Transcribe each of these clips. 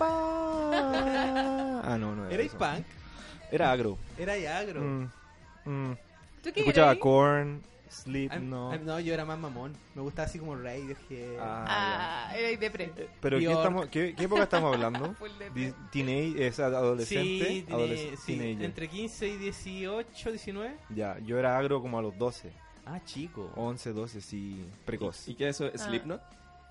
Ah, no, no era ¿Erais eso. punk? Era agro. Era y agro. Mm, mm. ¿Tú qué Escuchaba eres? Korn, Sleep, I'm- no. I'm- no, yo era más mamón. Me gustaba así como Radiohead. Ah, Ah, eres depre. ya. Pero ¿qué, estamos, qué, qué época estamos hablando? Depre. Teenage, es adolescente. sí, tiene- adolesc- sí, teenager. entre 15 y 18, 19. Ya, yo era agro como a los 12, Ah, chico. 11, 12, sí, precoz. ¿Y qué es eso? Ah. ¿Slipknot?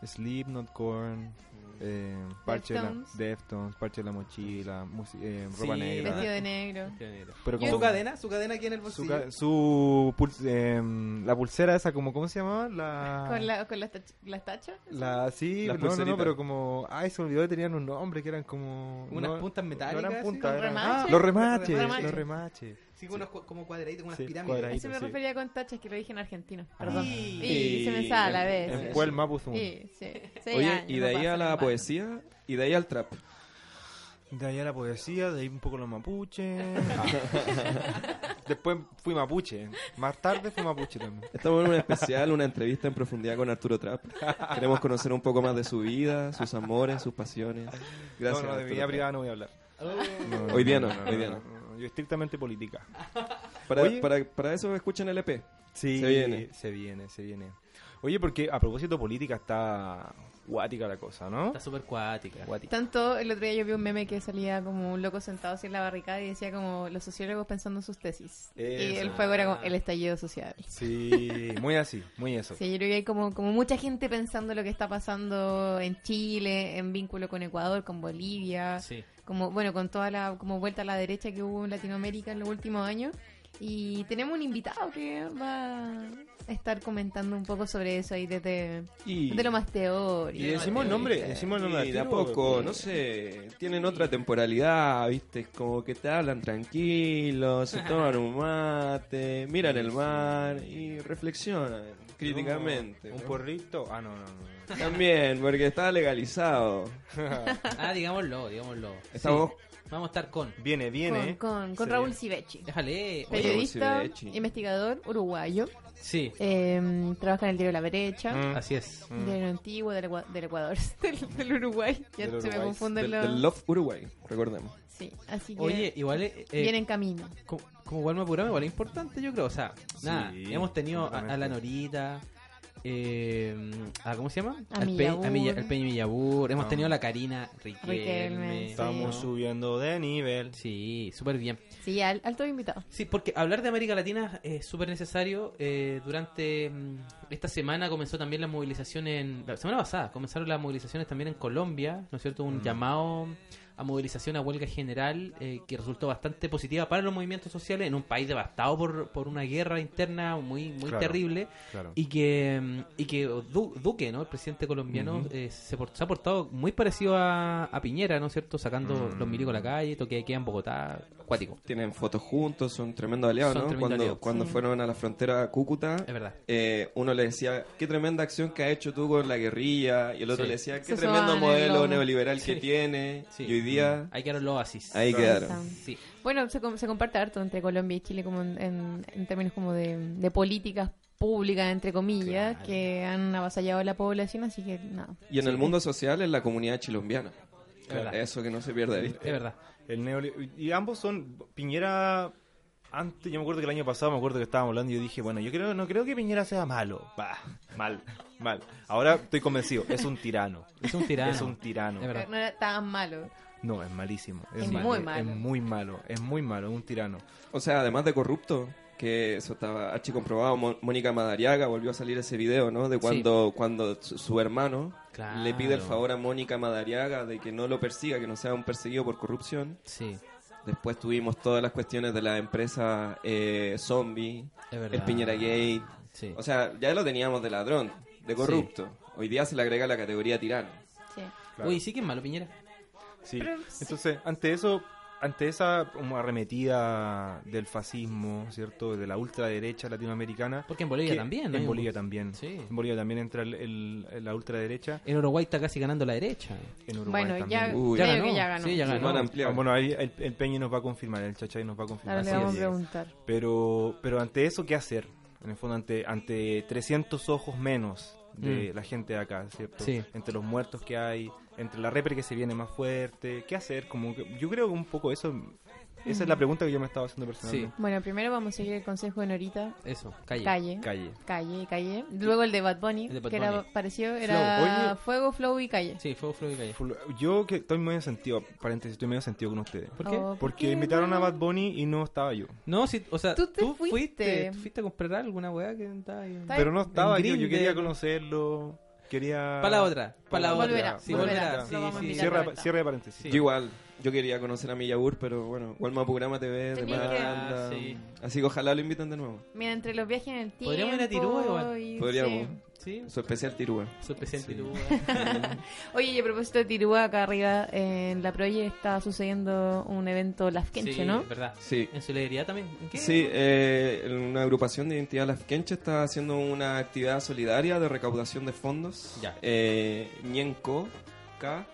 Slipknot, Korn, eh, parche de la, Deftones. Parche la mochila, eh, ropa Sí, negra. Vestido de negro. Pero ¿Y como su cadena? ¿Su cadena aquí en el bolsillo? su em, la pulsera esa como cómo se llamaba la Con, la, con las, tach- las tachas. la sí Las no, no, no pero como ay se me olvidó que tenían un nombre que eran como Unas no- puntas no metálicas. eran así, puntas ¿Con eran- remaches? los remaches Remaches. los remaches Sí, con unos cu- como cuadraditos, con unas Sí, pirámides. cuadraditos. Eso me sí. refería con tachas, que lo dije en argentino. Perdón. Sí. Y se me sale a la vez. en Puel Mapuzum Sí, sí. Oye, ya, y de ahí a la poesía y de ahí al trap. de ahí a la poesía de ahí un poco los mapuches después fui mapuche más tarde fui mapuche también Estamos en un especial, una entrevista en profundidad con Arturo Trap. Queremos conocer un poco más de su vida, sus amores, sus pasiones. Gracias. no, no, de Arturo vida privada no voy a hablar No, Hoy día no, hoy día no. Yo estrictamente política Para, Oye. para, para eso escuchen el EP. Sí, Se viene. Se viene, se viene. Oye, porque a propósito política está guática la cosa, ¿no? Está súper cuática. Tanto el otro día yo vi un meme que salía como un loco sentado así en la barricada y decía como los sociólogos pensando en sus tesis. Y el fuego era como el estallido social. Sí, muy así, muy eso. Sí, yo creo que hay como, como mucha gente pensando lo que está pasando en Chile, en vínculo con Ecuador, con Bolivia, Sí. como bueno, con toda la como vuelta a la derecha que hubo en Latinoamérica en los últimos años. Y tenemos un invitado que va a estar comentando un poco sobre eso ahí desde, Y, desde lo más teórico. Y decimos el nombre, decimos el nombre de a poco, no sé, tienen otra temporalidad, viste, como que te hablan tranquilos, se toman un mate, miran el mar y reflexionan críticamente. Un ¿no? porrito. Ah, no, no, no. También, porque está legalizado. Ah, digámoslo, digámoslo. Estamos Sí. Vamos a estar con. Viene, con, viene. con, con Se Raúl viene. Sivechi. Déjale. Periodista, investigador, uruguayo. Sí, Eh, trabaja en el diario La Brecha. Mm. así es. Un diario antiguo del, del Ecuador, del, del Uruguay. Ya Del se me Uruguay. confunden Del, los. del Love Uruguay, recordemos. Sí, así que Oye, igual. eh, eh, viene en camino. como, como igual me apuramos, igual es importante, yo creo. O sea, nada, Sí, hemos tenido a, a la. Norita. Eh, a, ¿Cómo se llama? A Al Pe- Millabur. a Milla- al Peña Millabur. Hemos No. tenido la Karina Riquelme. Riquelme, Estamos Sí. subiendo de nivel. Sí, súper bien. Sí, al, alto invitado. Sí, porque hablar de América Latina es súper necesario. Eh, durante mm, esta semana comenzó también la movilización en... La semana pasada comenzaron las movilizaciones también en Colombia, ¿no es cierto? Un llamado a movilización a huelga general eh, que resultó bastante positiva para los movimientos sociales en un país devastado por, por una guerra interna muy muy Claro, terrible claro. y que mm, y que Du- Duque, ¿no? El presidente colombiano eh, se, por- se ha portado muy parecido a, a Piñera, ¿no es cierto? Sacando Mm. los milicos a la calle, toque de queda en Bogotá, acuático. Tienen fotos juntos, son tremendos aliados, Son ¿no? tremendos Cuando, cuando Sí. fueron a la frontera a Cúcuta, Es verdad. eh, uno le decía, qué tremenda acción que ha hecho tú con la guerrilla, y el otro Sí. le decía, qué Se tremendo modelo neoliberal que tiene, Sí. y hoy día Ahí quedaron los oasis. ahí quedaron. Sí. Bueno, se, com- se comparte harto entre Colombia y Chile como en, en- en términos como de, de políticas públicas, entre comillas, Claro. que han avasallado a la población, así que nada. Y en el mundo social es la comunidad chilombiana. Eso que no se pierde de vista. Es verdad. El neoli- y ambos son Piñera antes yo me acuerdo que el año pasado me acuerdo que estábamos hablando y yo dije, bueno, yo creo no creo que Piñera sea malo. Bah, mal, mal. Ahora estoy convencido, es un tirano. Es un tirano. Es un tirano. Es no era tan malo. No, es malísimo. Es mal- muy malo. Es muy malo, es muy malo, es un tirano. O sea, además de corrupto, que eso estaba archi comprobado, Mo- Mónica Madariaga volvió a salir ese video, ¿no? De cuando, cuando su, su hermano Claro. le pide el favor a Mónica Madariaga de que no lo persiga, que no sea un perseguido por corrupción. Sí, Después tuvimos todas las cuestiones de la empresa eh, zombie, el Piñera Gate. Sí. O sea, ya lo teníamos de ladrón, de corrupto. Hoy día se le agrega la categoría tirano. Sí. Claro. Uy, sí que es malo, Piñera. Sí. Pero- Entonces, ante eso, ante esa como arremetida del fascismo, ¿cierto? De la ultraderecha latinoamericana. Porque en Bolivia que- también, ¿no? En Bolivia también. Sí. En Bolivia también entra el, el- la ultraderecha. En Uruguay está casi ganando la derecha. En Uruguay Bueno, también. ya, Uy. creo Ya que ganó. ya ganó. Sí, ya ganó. Ah, bueno, ahí el, el Peñi nos va a confirmar, el Chachay nos va a confirmar. Ahora le vamos a preguntar. Pero, pero ante eso, ¿qué hacer? En el fondo, ante, ante 300 ojos menos de la gente de acá, ¿cierto? Mm. Sí. Entre los muertos que hay, entre la repre que se viene más fuerte, ¿qué hacer? Como que- yo creo que un poco eso, esa es la pregunta que yo me estaba haciendo personalmente. Bueno, primero vamos a seguir el consejo de Norita. Eso, calle. Calle. Calle. Calle, calle. Luego el de Bad Bunny, de Bad que era Bunny. parecido, era Oye. Fuego, Flow y Calle. Sí, fuego, flow y calle. Yo que estoy medio sentido, paréntesis, estoy medio sentido con ustedes. ¿Por qué? Oh, ¿por Porque qué invitaron a? Bad Bunny y no estaba yo. No, sí, o sea, Tú tú, te fuiste. fuiste. tú fuiste a comprar alguna weá que estaba ahí. Pero no estaba yo, yo quería conocerlo, quería... Para la otra, para la otra. Volverá, Sí, volverá. volverá. Sí, a sí. Cierre, vuelta. cierre de paréntesis. Sí. Yo igual, yo quería conocer a Millabur, pero bueno, Walma Programa TV demanda. que- Ah, sí. Así que ojalá lo inviten de nuevo. Mira, entre los viajes en el tiempo. Podríamos ir a Tirúa igual. y- Podríamos. sí. Sí, Su especial Tirúa. su especial Tirúa. Oye, y a propósito de Tirúa, acá arriba en la Proye está sucediendo un evento Lafkenche, Sí, ¿no? verdad. Sí. En su alegría también. ¿En qué? Sí, eh, una agrupación de identidad Lafkenche está haciendo una actividad solidaria de recaudación de fondos. Ya. Eh, Ñenco, K.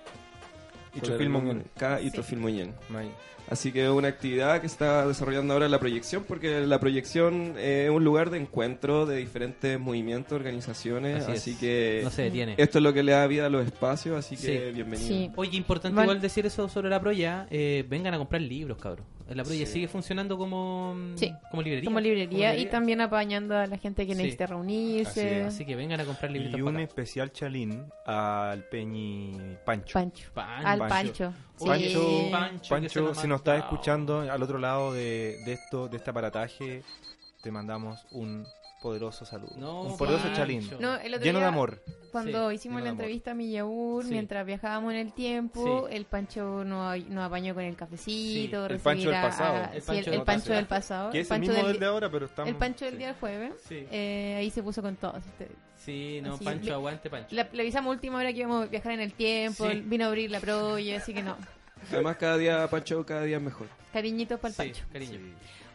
Y ¿cuál era Trofil el nombre? Monguén. K y Sí. Trofil Moñén. May. Así que es una actividad que está desarrollando ahora la proyección, porque la proyección eh, es un lugar de encuentro de diferentes movimientos, organizaciones, Así así, es. que No se detiene. esto es lo que le da vida a los espacios, así que Sí. bienvenido. Sí. Oye, importante Vale. igual decir eso sobre la Proya. Eh, vengan a comprar libros, cabros. La Proya sigue funcionando como, mm, Sí. como librería. Como librería y también apañando a la gente que Sí. necesita reunirse. Así que vengan a comprar libritos Y un para especial chalín al Peñi Pancho. Pancho. Pancho. Al Pancho. Pancho. Sí. Pancho, Pancho, nos si nos estás escuchando al otro lado de, de esto, de este aparataje, te mandamos un poderoso saludo. No, un poderoso chalín. No, el otro Lleno de día, amor. Cuando Sí, hicimos la de amor. entrevista a Millaur, Sí. mientras viajábamos en el tiempo, Sí. el Pancho nos nos apañó con el cafecito. Sí, el Pancho del pasado. a- El Pancho el, del Pancho pasado. del pasado. Que el es el Pancho mismo del, del de ahora, pero estamos... el Pancho del sí. día del jueves. Sí. Eh, ahí se puso con todos. este, Sí, no, Así, Pancho, le- aguante, Pancho. Le, le avisamos a última hora que íbamos a viajar en el tiempo. Sí. Vino a abrir la proye, así que no. Además, cada día, Pancho, cada día es mejor. Cariñitos para el Sí, Pancho. cariño.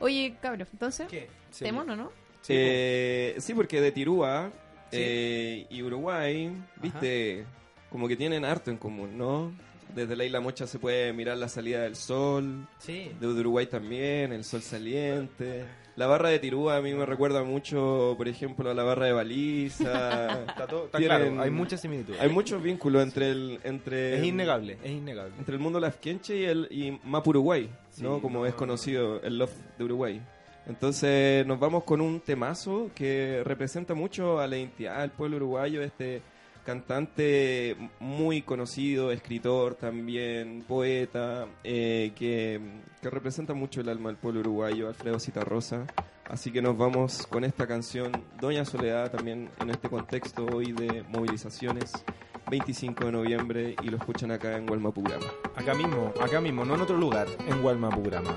Oye, cabros, entonces, ¿Qué? Sí. ¿Temón o no? Sí, Eh, sí, porque de Tirúa Sí. eh, y Uruguay, viste, como que tienen harto en común, ¿no? Desde la Isla Mocha se puede mirar la salida del sol, Sí. de Uruguay también, el sol saliente. La barra de Tirúa a mí me recuerda mucho, por ejemplo, a la barra de Baliza. Está, todo, está Tienen- claro, hay muchas similitudes. Hay muchos vínculos entre el entre Es innegable, es innegable. entre el mundo lafkenche y el y Mapu Uruguay, ¿no? Como no, es conocido el Love de Uruguay. Entonces nos vamos con un temazo que representa mucho a la identidad del pueblo uruguayo, este cantante muy conocido, escritor también, poeta, eh, que, que representa mucho el alma del pueblo uruguayo, Alfredo Citarrosa. Así que nos vamos con esta canción, Doña Soledad, también en este contexto hoy de movilizaciones, 25 de noviembre, y lo escuchan acá en Gualmapurama. Acá mismo, acá mismo, no en otro lugar, en Gualmapurama.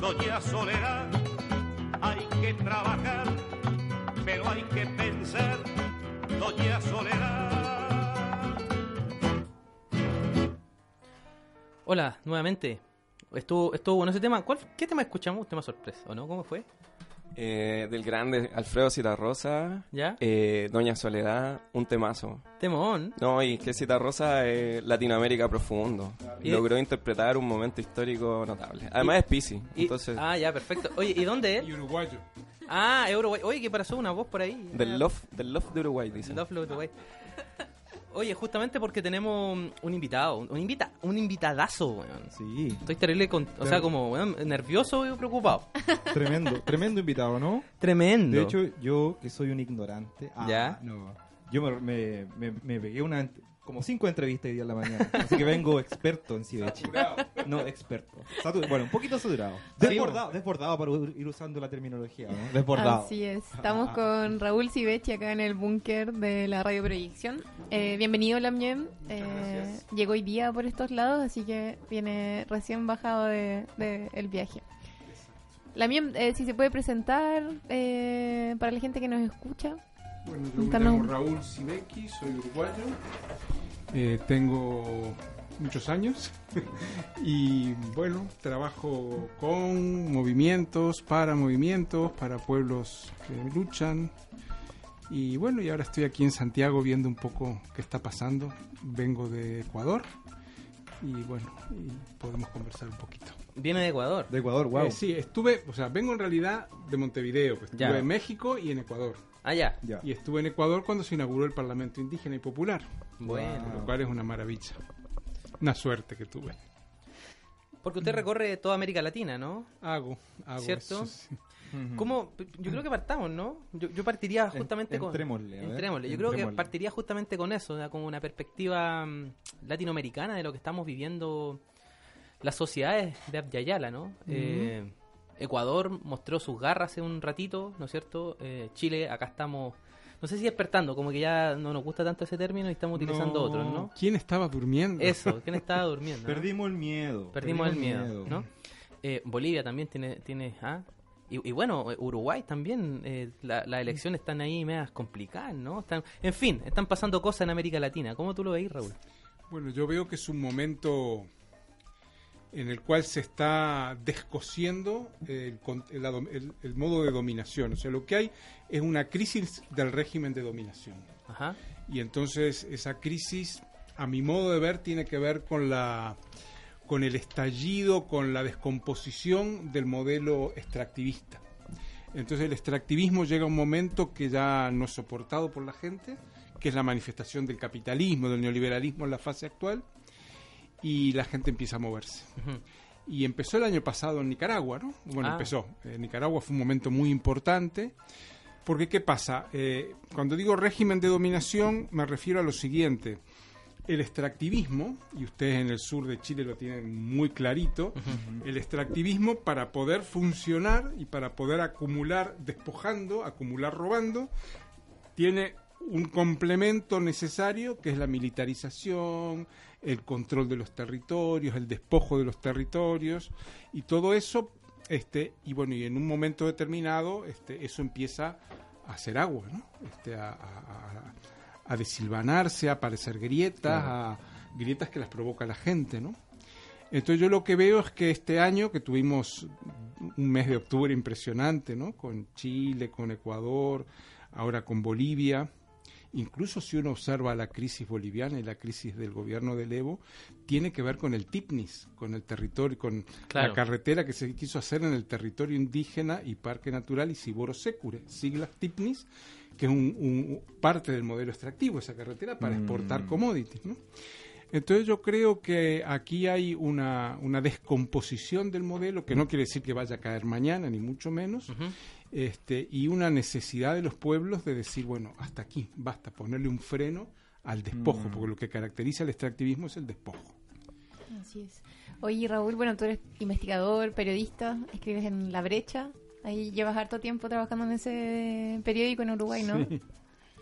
Doña Soledad, hay que trabajar, pero hay que pensar, Doña Soledad. Hola, nuevamente. Estuvo, estuvo bueno ese tema. ¿Cuál, ¿Qué tema escuchamos? Un tema sorpresa, ¿o no? ¿Cómo fue? Eh, del grande Alfredo Citarrosa, ¿Ya? eh, Doña Soledad, un temazo. Temón. No, y que Citarrosa es Latinoamérica profundo. Y- Logró interpretar un momento histórico notable. Además es Pisi, Y- entonces Ah, ya, perfecto. Oye, ¿y dónde es? Y uruguayo. Ah, Uruguay. Oye, ¿qué pasó? Una voz por ahí. del love, del love de Uruguay, dice. Love Love Uruguay. Oye, justamente porque tenemos un invitado, un, invita, un invitadazo, weón. Sí, Estoy terrible, con, o sea, como weón, nervioso y preocupado. tremendo, tremendo invitado, ¿no? Tremendo. De hecho, yo que soy un ignorante, ah, ¿Ya? no, yo me, me, me, me pegué una, como cinco entrevistas hoy día en la mañana, así que vengo experto en Cibechi. No, experto. Satu- bueno, un poquito saturado. Desbordado, desbordado para ir usando la terminología, ¿no? Desbordado. Así es. Estamos con Raúl Civechi acá en el búnker de la Radio Proyección. Eh, bienvenido, Lamien. Eh, llegó hoy día por estos lados, así que viene recién bajado de, de el viaje. Lamien, eh, si se puede presentar eh, para la gente que nos escucha. Bueno, yo me llamo Raúl Sibeki, soy uruguayo. Eh, tengo muchos años y bueno, trabajo con movimientos, para movimientos, para pueblos que luchan. Y bueno, y ahora estoy aquí en Santiago viendo un poco qué está pasando. Vengo de Ecuador y bueno, y podemos conversar un poquito. Viene de Ecuador. De Ecuador, wow. Eh, sí, estuve, o sea, vengo en realidad de Montevideo, pues estuve Ya. en México y en Ecuador. Ah, ya. Ya. Y estuve en Ecuador cuando se inauguró el Parlamento Indígena y Popular, Bueno. lo cual es una maravilla. Una suerte que tuve. Porque usted recorre toda América Latina, ¿no? Hago, hago ¿Cierto? eso, sí. Ujú. ¿Cómo? Yo creo que partamos, ¿no? Yo, yo partiría justamente En- con... entrémosle, a ver. Entrémosle. Yo creo que Entrémosle. partiría justamente con eso, o sea, con una perspectiva mm, latinoamericana de lo que estamos viviendo las sociedades de Abya ¿no? Eh, Ecuador mostró sus garras hace un ratito, ¿no es cierto? Eh, Chile, acá estamos, no sé si despertando, como que ya no nos gusta tanto ese término y estamos utilizando No. otros, ¿no? ¿Quién estaba durmiendo? Eso, ¿quién estaba durmiendo? no? Perdimos el miedo. Perdimos el miedo, ¿no? Eh, Bolivia también tiene, tiene ¿ah? y, y bueno, eh, Uruguay también, eh, la- las elecciones están ahí medias complicadas, ¿no? Están, en fin, están pasando cosas en América Latina. ¿Cómo tú lo veis, Raúl? Bueno, yo veo que es un momento en el cual se está descosiendo el, el el- el modo de dominación. O sea, lo que hay es una crisis del régimen de dominación. Ajá. Y entonces esa crisis, a mi modo de ver, tiene que ver con la con el estallido, con la descomposición del modelo extractivista. Entonces el extractivismo llega a un momento que ya no es soportado por la gente, que es la manifestación del capitalismo, del neoliberalismo en la fase actual, y la gente empieza a moverse. Y empezó el año pasado en Nicaragua, ¿no? Bueno, Ah. empezó. En Nicaragua fue un momento muy importante. Porque, ¿qué pasa? Eh, cuando digo régimen de dominación, me refiero a lo siguiente. El extractivismo, y ustedes en el sur de Chile lo tienen muy clarito, el extractivismo para poder funcionar y para poder acumular despojando, acumular robando, tiene un complemento necesario que es la militarización, el control de los territorios, el despojo de los territorios y todo eso este y bueno y en un momento determinado este eso empieza a hacer agua, ¿no? Este a, a- a- desilvanarse, a aparecer grietas, a grietas que las provoca la gente, ¿no? Entonces yo lo que veo es que este año que tuvimos un mes de octubre impresionante, ¿no? Con Chile, con Ecuador, ahora con Bolivia, incluso si uno observa la crisis boliviana y la crisis del gobierno del Evo, tiene que ver con el TIPNIS, con el territorio, con Claro. la carretera que se quiso hacer en el territorio indígena y Parque Natural y Siboro Secure, siglas TIPNIS, que es un, un- parte del modelo extractivo, esa carretera, para exportar commodities, ¿no? Entonces yo creo que aquí hay una, una descomposición del modelo, que no quiere decir que vaya a caer mañana, ni mucho menos, este, y una necesidad de los pueblos de decir, bueno, hasta aquí, basta, ponerle un freno al despojo, porque lo que caracteriza el extractivismo es el despojo. Así es. Oye, Raúl, bueno, tú eres investigador, periodista, escribes en La Brecha. Ahí llevas harto tiempo trabajando en ese periódico en Uruguay, ¿no? Sí.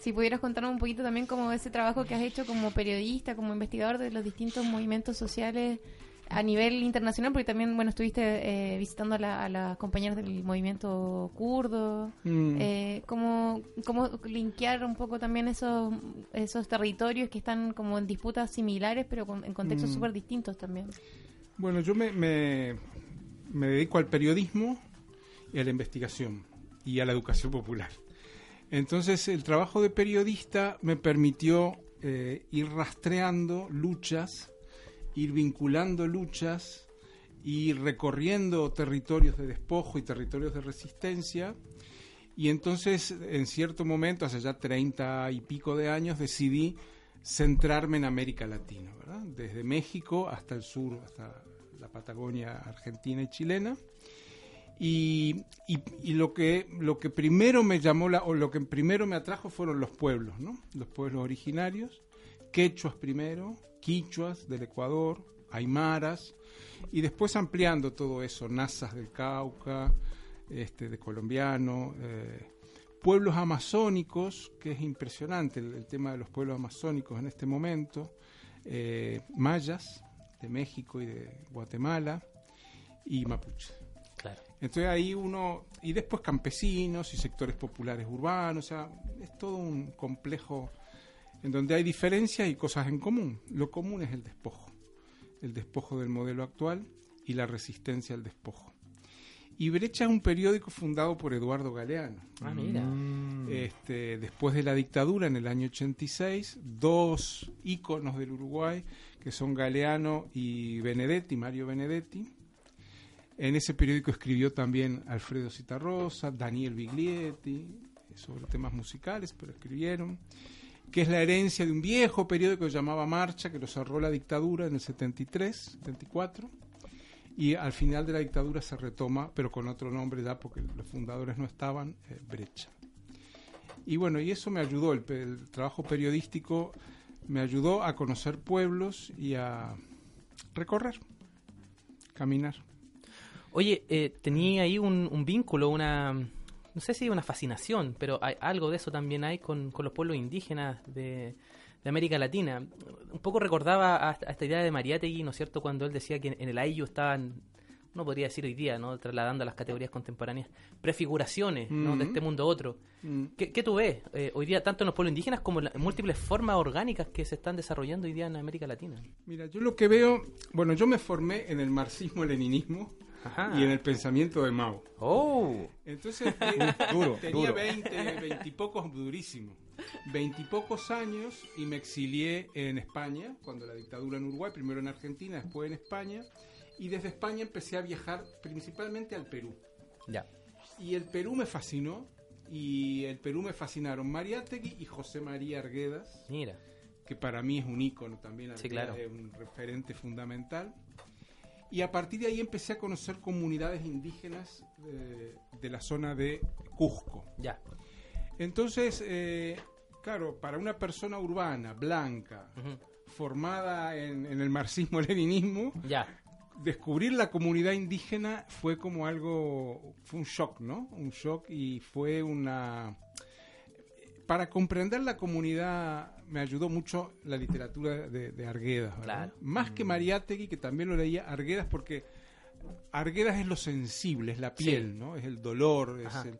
Si pudieras contarnos un poquito también como ese trabajo que has hecho como periodista, como investigador de los distintos movimientos sociales a nivel internacional, porque también, bueno, estuviste eh, visitando a, la- a las compañeras del movimiento kurdo. Mm. Eh, ¿cómo, ¿Cómo linkear un poco también esos, esos territorios que están como en disputas similares, pero con- en contextos Mm. súper distintos también? Bueno, yo me, me, me dedico al periodismo y a la investigación y a la educación popular. Entonces, el trabajo de periodista me permitió eh, ir rastreando luchas, ir vinculando luchas, ir recorriendo territorios de despojo y territorios de resistencia. Y entonces, en cierto momento, hace ya treinta y pico de años, decidí centrarme en América Latina. Desde México hasta el sur, hasta la Patagonia argentina y chilena. Y, y- y lo que lo que primero me llamó la, o lo que primero me atrajo fueron los pueblos, ¿no? Los pueblos originarios, quechuas primero, quichuas del Ecuador, aymaras, y después ampliando todo eso, nazas del Cauca, este, de colombiano, eh, pueblos amazónicos, que es impresionante el, el tema de los pueblos amazónicos en este momento, eh, mayas de México y de Guatemala, y mapuches. Claro. Entonces ahí uno, y después campesinos y sectores populares urbanos, o sea, es todo un complejo en donde hay diferencias y cosas en común. Lo común es el despojo, el despojo del modelo actual y la resistencia al despojo. Y Brecha es un periódico fundado por Eduardo Galeano. Ah, mira. Este, después de la dictadura en el año 86, dos íconos del Uruguay, que son Galeano y Benedetti, Mario Benedetti. En ese periódico escribió también Alfredo Citarrosa, Daniel Biglietti, sobre temas musicales, pero escribieron, que es la herencia de un viejo periódico que llamaba Marcha, que lo cerró la dictadura en el 73, 74, y al final de la dictadura se retoma, pero con otro nombre ya, porque los fundadores no estaban, eh, Brecha. Y bueno, y eso me ayudó, el trabajo periodístico me ayudó a conocer pueblos y a recorrer, caminar. Oye, eh, tenía ahí un, un vínculo, una, no sé si una fascinación, pero hay, algo de eso también hay con, con los pueblos indígenas de, de América Latina. Un poco recordaba a, a esta idea de Mariátegui, ¿no es cierto?, cuando él decía que en, en el Ayllu estaban, uno podría decir hoy día, ¿no?, trasladando a las categorías contemporáneas, prefiguraciones, ¿no?, de Ujú. este mundo a otro. ¿Qué, qué tú ves eh, hoy día, tanto en los pueblos indígenas como en las múltiples formas orgánicas que se están desarrollando hoy día en América Latina? Mira, yo lo que veo, bueno, yo me formé en el marxismo-leninismo Ajá. y en el pensamiento de Mao. ¡Oh! Entonces, eh, Duro, tenía duro. 20, 20 y pocos, durísimo. 20 y pocos años y me exilié en España, cuando la dictadura en Uruguay, primero en Argentina, después en España. Y desde España empecé a viajar principalmente al Perú. Ya. Y el Perú me fascinó. Y el Perú me fascinaron Mariátegui y José María Arguedas, Mira. que para mí es un ícono también, Sí, claro. es un referente fundamental. Y a partir de ahí empecé a conocer comunidades indígenas eh, de la zona de Cusco. Ya. Entonces, eh, claro, para una persona urbana, blanca, formada en, en el marxismo-leninismo, Ya. descubrir la comunidad indígena fue como algo, fue un shock, ¿no? Un shock y fue una... Para comprender la comunidad me ayudó mucho la literatura de, de Arguedas. Claro. Más que Mariátegui, que también lo leía, Arguedas porque Arguedas es lo sensible, es la piel, Sí. ¿no? Es el dolor, es el-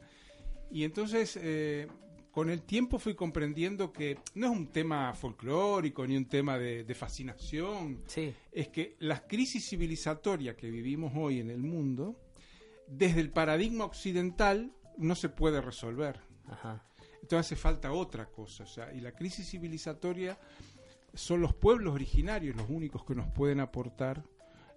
Y entonces, eh, con el tiempo fui comprendiendo que no es un tema folclórico ni un tema de, de fascinación, Sí. es que las crisis civilizatorias que vivimos hoy en el mundo, desde el paradigma occidental, no se puede resolver. Ajá. Entonces hace falta otra cosa. O sea, y la crisis civilizatoria son los pueblos originarios los únicos que nos pueden aportar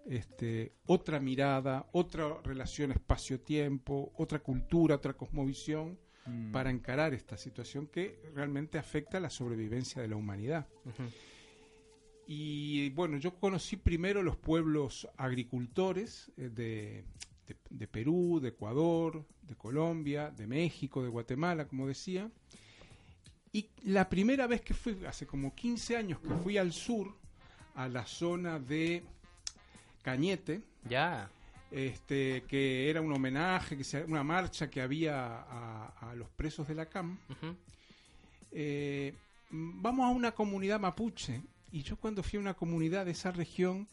este, otra mirada, otra relación espacio-tiempo, otra cultura, otra cosmovisión Mm. para encarar esta situación que realmente afecta a la sobrevivencia de la humanidad. Y bueno, yo conocí primero los pueblos agricultores eh, de, de- de Perú, de Ecuador, de Colombia, de México, de Guatemala, como decía. Y la primera vez que fui, hace como 15 años que fui al sur, a la zona de Cañete, Ya. este, que era un homenaje, que se- una marcha que había a, a los presos de la CAM. Eh, vamos a una comunidad mapuche. Y yo cuando fui a una comunidad de esa región,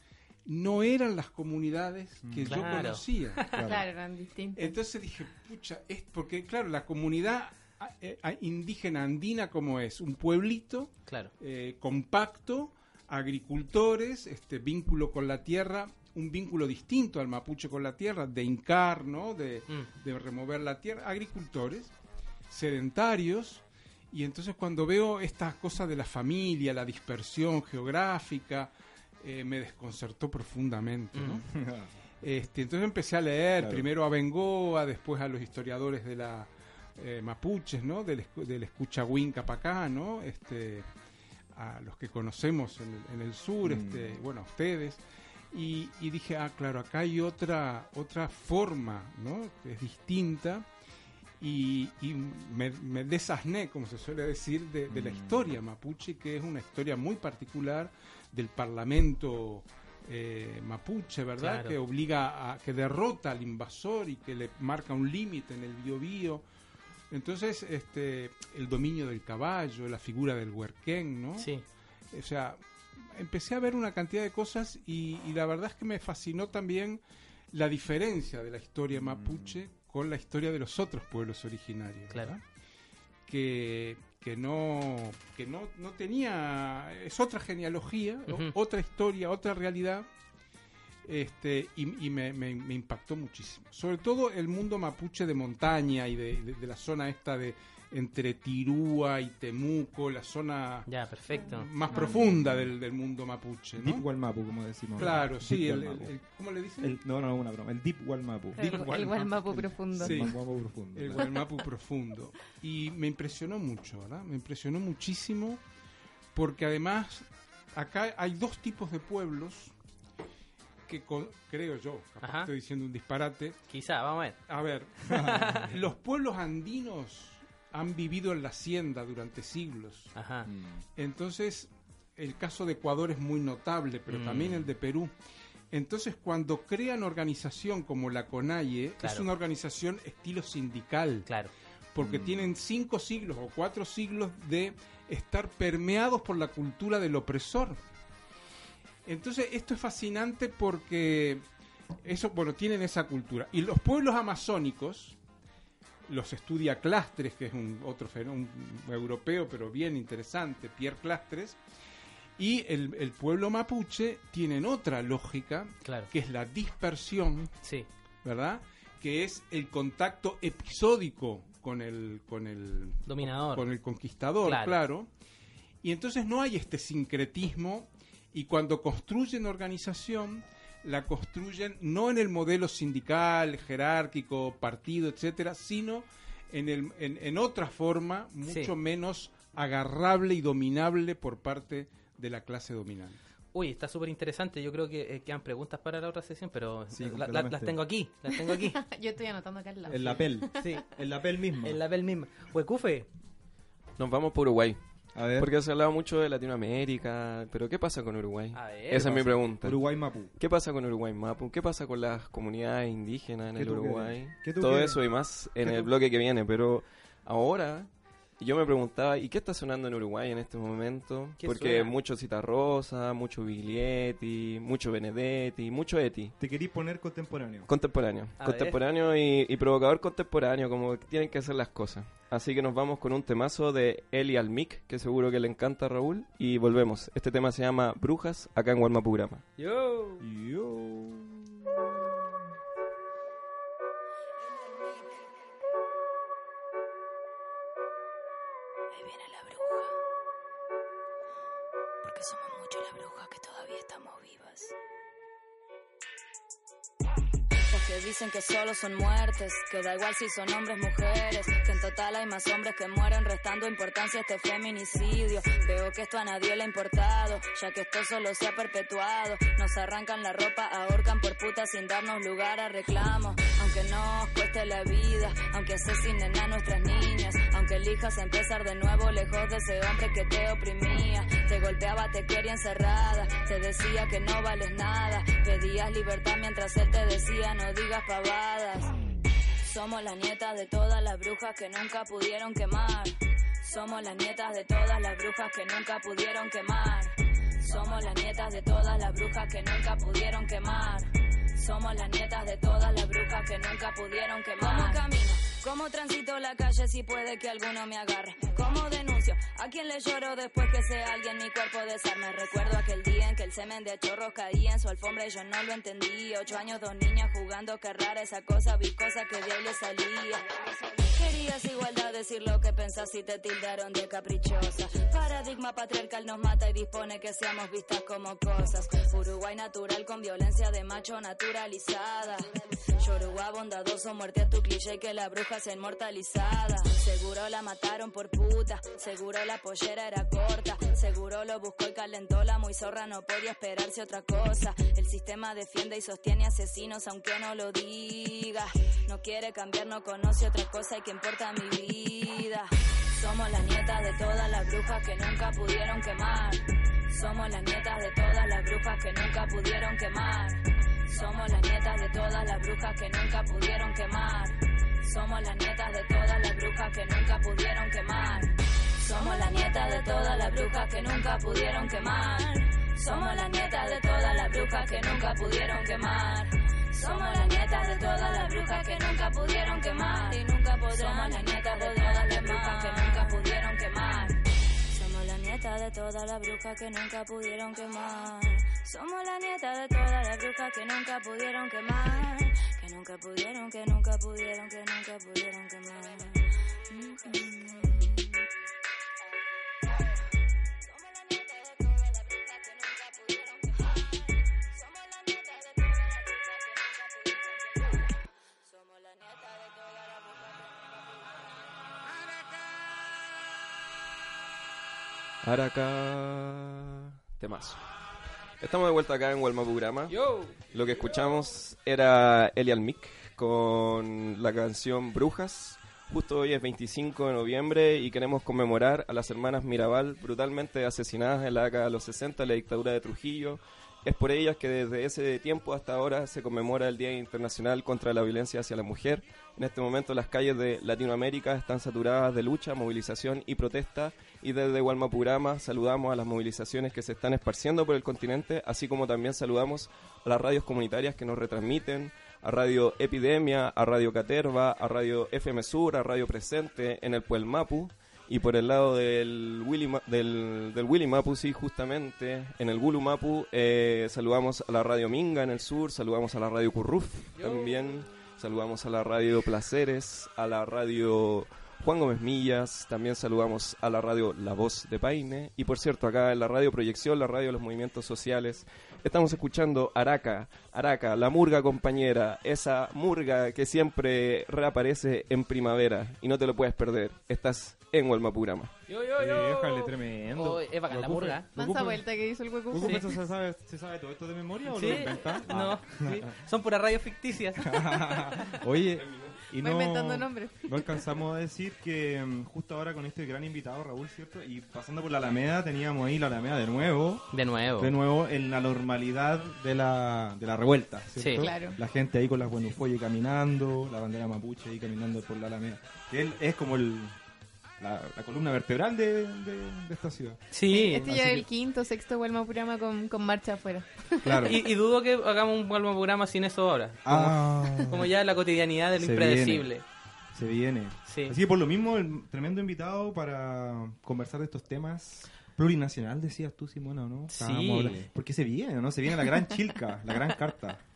no eran las comunidades que yo conocía. Claro, eran distintos. Entonces dije, pucha, es porque claro, la comunidad ah, eh, ah, indígena andina como es, un pueblito Claro. eh, compacto, agricultores, este vínculo con la tierra, un vínculo distinto al mapuche con la tierra, de hincar, ¿no? De, Mm. de remover la tierra, agricultores, sedentarios, y entonces cuando veo estas cosas de la familia, la dispersión geográfica, eh, me desconcertó profundamente, ¿no? Este, entonces empecé a leer, Claro. primero a Bengoa, después a los historiadores de la eh, mapuches, ¿no? Del, del escuchagüín Capacá, ¿no? Este, a los que conocemos en el, en el sur, Mm. este, bueno, a ustedes. Y, y dije, ah, claro, acá hay otra, otra forma, ¿no? Que es distinta. Y, y me, me desasné, como se suele decir, de, de la Mm. historia mapuche, que es una historia muy particular del parlamento eh, mapuche, ¿verdad? Claro. Que obliga a, que derrota al invasor y que le marca un límite en el biobío. Entonces, este, el dominio del caballo, la figura del huerquén, ¿no? Sí. O sea, empecé a ver una cantidad de cosas y, y la verdad es que me fascinó también la diferencia de la historia mapuche con la historia de los otros pueblos originarios. Claro. ¿verdad? Que, que no que no, no tenía es otra genealogía otra historia otra realidad este y, y me, me- me impactó muchísimo. Sobre todo el mundo mapuche de montaña y de, de- de la zona esta de entre Tirúa y Temuco la zona Ya, perfecto. más profunda del, del mundo mapuche, ¿no? Deep Walmapu, como decimos. Claro, sí, el, el- Walmapu. el- ¿cómo le dicen? El- no, no, una broma. El Deep Walmapu. el, Deep el Walmapu. Gualmapu profundo. Sí. Walmapu profundo. el Gualmapu profundo. Y me impresionó mucho, ¿verdad? Me impresionó muchísimo porque además acá hay dos tipos de pueblos que con- creo yo, capaz estoy diciendo un disparate. Quizá, vamos a ver. A ver, los pueblos andinos han vivido en la hacienda durante siglos. Ajá. Mm. Entonces, el caso de Ecuador es muy notable, pero Mm. también el de Perú. Entonces, cuando crean organización como la CONAIE, es una organización estilo sindical, Claro. porque Mm. tienen cinco siglos o cuatro siglos de estar permeados por la cultura del opresor. Entonces, esto es fascinante porque eso, bueno, tienen esa cultura. Y los pueblos amazónicos, los estudia Clastres, que es un otro fenómeno un europeo, pero bien interesante, Pierre Clastres, y el, el pueblo mapuche tienen otra lógica, Claro. que es la dispersión, Sí. ¿verdad? Que es el contacto episódico con el, con el Dominador. con el conquistador, Claro. claro. Y entonces no hay este sincretismo y cuando construyen organización la construyen no en el modelo sindical, jerárquico, partido, etcétera, sino en, el, en, en otra forma mucho Sí. menos agarrable y dominable por parte de la clase dominante. Uy, está súper interesante. Yo creo que eh, quedan preguntas para la otra sesión, pero Sí, la- la- las tengo aquí. Las tengo aquí. Yo estoy anotando acá al lado. El lapel. Sí. El lapel mismo. En la pel misma. Huecufe. Nos vamos por Uruguay. A ver. Porque se ha hablado mucho de Latinoamérica, pero ¿qué pasa con Uruguay? A ver. Esa es mi pregunta. Uruguay Mapu. ¿Qué pasa con Uruguay Mapu? ¿Qué pasa con las comunidades indígenas en ¿Qué el Uruguay? Todo quieres? eso y más en ¿Qué el bloque que viene, pero ahora yo me preguntaba, ¿y qué está sonando en Uruguay en este momento? ¿Qué Porque suena? mucho Citarrosa, mucho Biglietti, mucho Benedetti, mucho Eti. Te querís poner contemporáneo. Contemporáneo, A contemporáneo y, y provocador contemporáneo, como tienen que hacer las cosas. Así que nos vamos con un temazo de Eli Almic, que seguro que le encanta a Raúl, y volvemos. Este tema se llama Brujas, acá en Gualmapurama. Yo. Yo. Porque brujas que todavía estamos vivas. Los que dicen que solo son muertes, que da igual si son hombres mujeres, que en total hay más hombres que mueren restando importancia a este feminicidio. Veo que esto a nadie le ha importado, ya que esto solo se ha perpetuado. Nos arrancan la ropa, ahorcan por puta sin darnos lugar a reclamo. Aunque nos cueste la vida, aunque asesinen a nuestras niñas, aunque elijas empezar de nuevo lejos de ese hombre que te oprimía. Te golpeaba, te quería encerrada, te decía que no vales nada, pedías libertad mientras él te decía no digas pavadas. Somos las nietas de todas las brujas que nunca pudieron quemar. Somos las nietas de todas las brujas que nunca pudieron quemar. Somos las nietas de todas las brujas que nunca pudieron quemar. Somos las nietas de todas las brujas que nunca pudieron quemar. ¿Cómo camino? ¿Cómo transito la calle si puede que alguno me agarre? ¿Cómo denuncio? ¿A quién le lloro después que sea alguien mi cuerpo desarme? Recuerdo aquel día en que el semen de chorros caía en su alfombra y yo no lo entendí. Ocho años, dos niñas jugando, qué rara esa cosa viscosa que de ahí le salía. Querías igualdad, decir lo que pensás y te tildaron de caprichosa. Paradigma patriarcal nos mata y dispone que seamos vistas como cosas. Uruguay natural con violencia de macho naturalizada. Yoruba bondadoso, muerte a tu cliché que la bruja sea inmortalizada. Seguro la mataron por seguro la pollera era corta. Seguro lo buscó y calentó la muy zorra, no podía esperarse otra cosa. El sistema defiende y sostiene asesinos aunque no lo diga. No quiere cambiar, no conoce otra cosa y que importa mi vida. Somos las nietas de todas las brujas que nunca pudieron quemar. Somos las nietas de todas las brujas que nunca pudieron quemar. Somos las nietas de todas las brujas que nunca pudieron quemar. Somos las nietas de todas las brujas que nunca pudieron quemar. Somos las nietas de todas las brujas que nunca pudieron quemar. Somos las nietas de todas las brujas que nunca pudieron quemar. Somos las nietas de todas las brujas que nunca pudieron quemar y nunca podrán. Somos las nietas de todas las brujas que nunca nieta de todas las brujas que nunca pudieron quemar. Somos la nieta de todas las brujas que nunca pudieron quemar. Que nunca pudieron, que nunca pudieron, que nunca pudieron quemar. Mm, mm. Araca. Temazo. Estamos de vuelta acá en Walmapurama. Yo. Lo que escuchamos era Elian Mick con la canción Brujas. Justo hoy es 25 de noviembre y queremos conmemorar a las hermanas Mirabal brutalmente asesinadas en la década de los 60 en la dictadura de Trujillo. Es por ellas que desde ese tiempo hasta ahora se conmemora el Día Internacional contra la Violencia hacia la Mujer. En este momento las calles de Latinoamérica están saturadas de lucha, movilización y protesta y desde Gualmapurama saludamos a las movilizaciones que se están esparciendo por el continente, así como también saludamos a las radios comunitarias que nos retransmiten, a Radio Epidemia, a Radio Caterva, a Radio FM Sur, a Radio Presente en el Puel Mapu y por el lado del Willy, del, del Willy Mapu, sí, justamente en el Gulu Mapu eh, saludamos a la Radio Minga en el sur, saludamos a la Radio Curruf también, saludamos a la Radio Placeres, a la Radio Juan Gómez Millas, también saludamos a la radio La Voz de Paine y por cierto acá en la radio Proyección, la radio de los movimientos sociales, estamos escuchando Araca, Araca, la murga compañera, esa murga que siempre reaparece en primavera y no te lo puedes perder, estás en Walmapurama. Yo, yo, yo. Déjale, tremendo. Oh, es bacán la. Goku, Mansa vuelta que hizo el hueco. Sí. ¿eso ¿se, sabe, ¿Se sabe todo esto de memoria o Sí. lo inventa? No, sí. son puras radios ficticias. Oye, y no, inventando nombres. no alcanzamos a decir que mm, justo ahora con este gran invitado, Raúl, ¿cierto? Y pasando por la Alameda, teníamos ahí la Alameda de nuevo. De nuevo. De nuevo en la normalidad de la, de la revuelta, ¿cierto? Sí. Claro. La gente ahí con las buenufoyes caminando, la bandera mapuche ahí caminando por la Alameda. Que él es como el, la, la columna vertebral de, de- de esta ciudad. Sí. Este ya es el quinto, sexto Walmapurama con, con marcha afuera. Claro. Y, y dudo que hagamos un buen programa sin eso ahora. Como, ah, como ya la cotidianidad de lo Se impredecible. se viene. Sí. Así que por lo mismo, el tremendo invitado para conversar de estos temas. Plurinacional, decías tú, Simona, ¿o no? Sí. Porque se viene, ¿no? Se viene la gran chilca, la gran carta.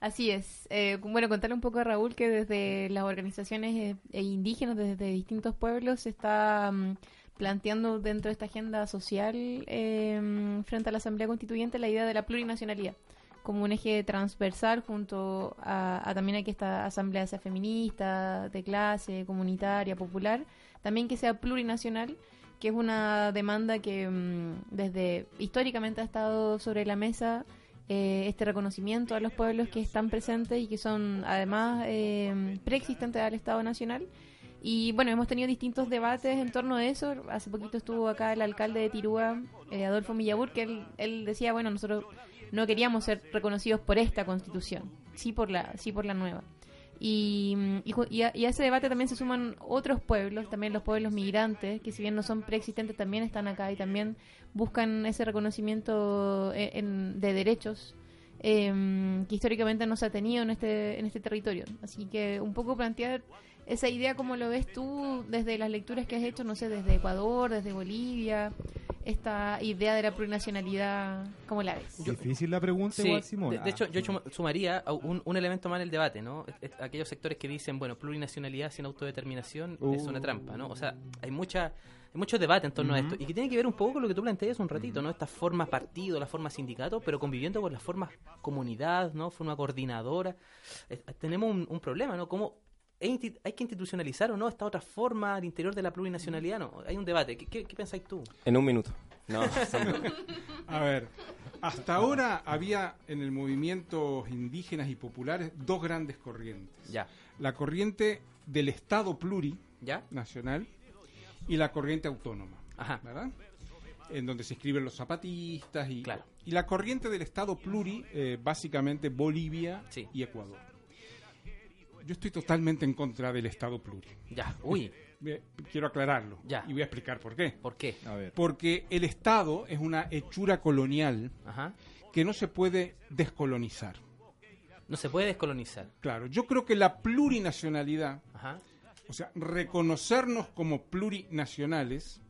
Así es. Eh, bueno, contarle un poco a Raúl que desde las organizaciones eh, e indígenas, desde distintos pueblos, se está mm, planteando dentro de esta agenda social eh, frente a la Asamblea Constituyente la idea de la plurinacionalidad como un eje transversal junto a, a también a que esta asamblea sea feminista, de clase, comunitaria, popular, también que sea plurinacional, que es una demanda que mm, desde históricamente ha estado sobre la mesa eh, este reconocimiento a los pueblos que están presentes y que son además eh, preexistentes al Estado Nacional. Y bueno, hemos tenido distintos debates en torno a eso. Hace poquito estuvo acá el alcalde de Tirúa, eh, Adolfo Millabur, que él, él decía, bueno, nosotros no queríamos ser reconocidos por esta constitución, sí por la, sí por la nueva. Y, y, y a ese debate también se suman otros pueblos, también los pueblos migrantes, que si bien no son preexistentes, también están acá y también buscan ese reconocimiento eh, en- de derechos eh, que históricamente no se ha tenido en este, en este territorio. Así que un poco plantear esa idea, como lo ves tú desde las lecturas que has hecho, no sé, desde Ecuador, desde Bolivia, esta idea de la plurinacionalidad, ¿cómo la ves? Difícil la pregunta, Sí, igual, Simón. de, de hecho, yo sumaría a un, un elemento más en el debate, ¿no? Aquellos sectores que dicen, bueno, plurinacionalidad sin autodeterminación es una trampa, ¿no? O sea, hay mucha hay mucho debate en torno a esto y que tiene que ver un poco con lo que tú planteas un ratito, ¿no? Estas formas partido, las formas sindicato, pero conviviendo con las formas comunidad, ¿no? Forma coordinadora. Eh, tenemos un, un problema, ¿no? ¿Cómo hay que institucionalizar o no esta otra forma al interior de la plurinacionalidad? No, hay un debate. ¿Qué, qué, qué pensáis tú? En un minuto. No, A ver, hasta ahora había en el movimiento indígenas y populares dos grandes corrientes. Ya, La corriente del Estado ¿ya? plurinacional y la corriente autónoma, Ajá. ¿verdad? En donde se inscriben los zapatistas y, Claro. y la corriente del Estado pluri, eh, básicamente Bolivia Sí. y Ecuador. Yo estoy totalmente en contra del Estado pluri. Ya, uy, Quiero aclararlo Ya. y voy a explicar por qué. ¿por qué? A ver. Porque el Estado es una hechura colonial Ajá. que no se puede descolonizar. No se puede descolonizar. Claro, yo creo que la plurinacionalidad, Ajá. o sea, reconocernos como plurinacionales,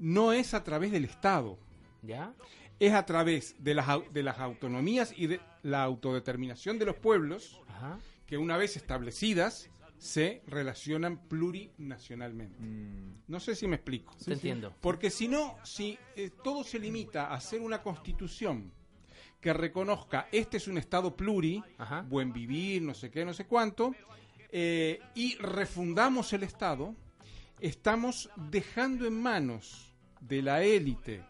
no es a través del Estado, ¿Ya? es a través de las, de las autonomías y de la autodeterminación de los pueblos Ajá. Que una vez establecidas se relacionan plurinacionalmente. Mm, No sé si me explico. Te entiendo. Porque si no, si eh, todo se limita a hacer una constitución que reconozca este es un Estado pluri, Ajá. buen vivir, no sé qué, no sé cuánto, eh, y refundamos el Estado, estamos dejando en manos de la élite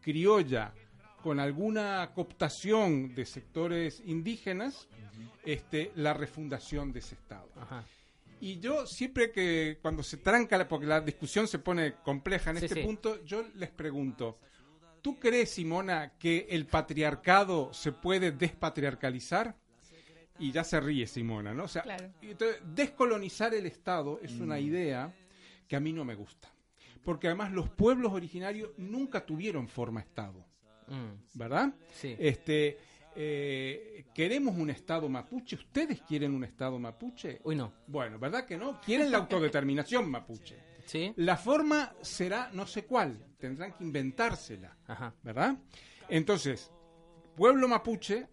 criolla con alguna cooptación de sectores indígenas este, la refundación de ese Estado. Ajá. Y yo siempre que cuando se tranca, la- porque la discusión se pone compleja en Sí, este sí. punto, yo les pregunto, ¿tú crees, Simona, que el patriarcado se puede despatriarcalizar? Y ya se ríe Simona, ¿no? O sea, Claro. y entonces, descolonizar el Estado es una Mm. idea que a mí no me gusta. Porque además los pueblos originarios nunca tuvieron forma Estado, Mm, ¿verdad? sí. Este, eh, ¿Queremos un Estado mapuche? ¿Ustedes quieren un Estado mapuche? Uy, no. Bueno, ¿verdad que no? Quieren la autodeterminación mapuche. ¿Sí? La forma será no sé cuál, tendrán que inventársela, Ajá. ¿verdad? Entonces, pueblo mapuche,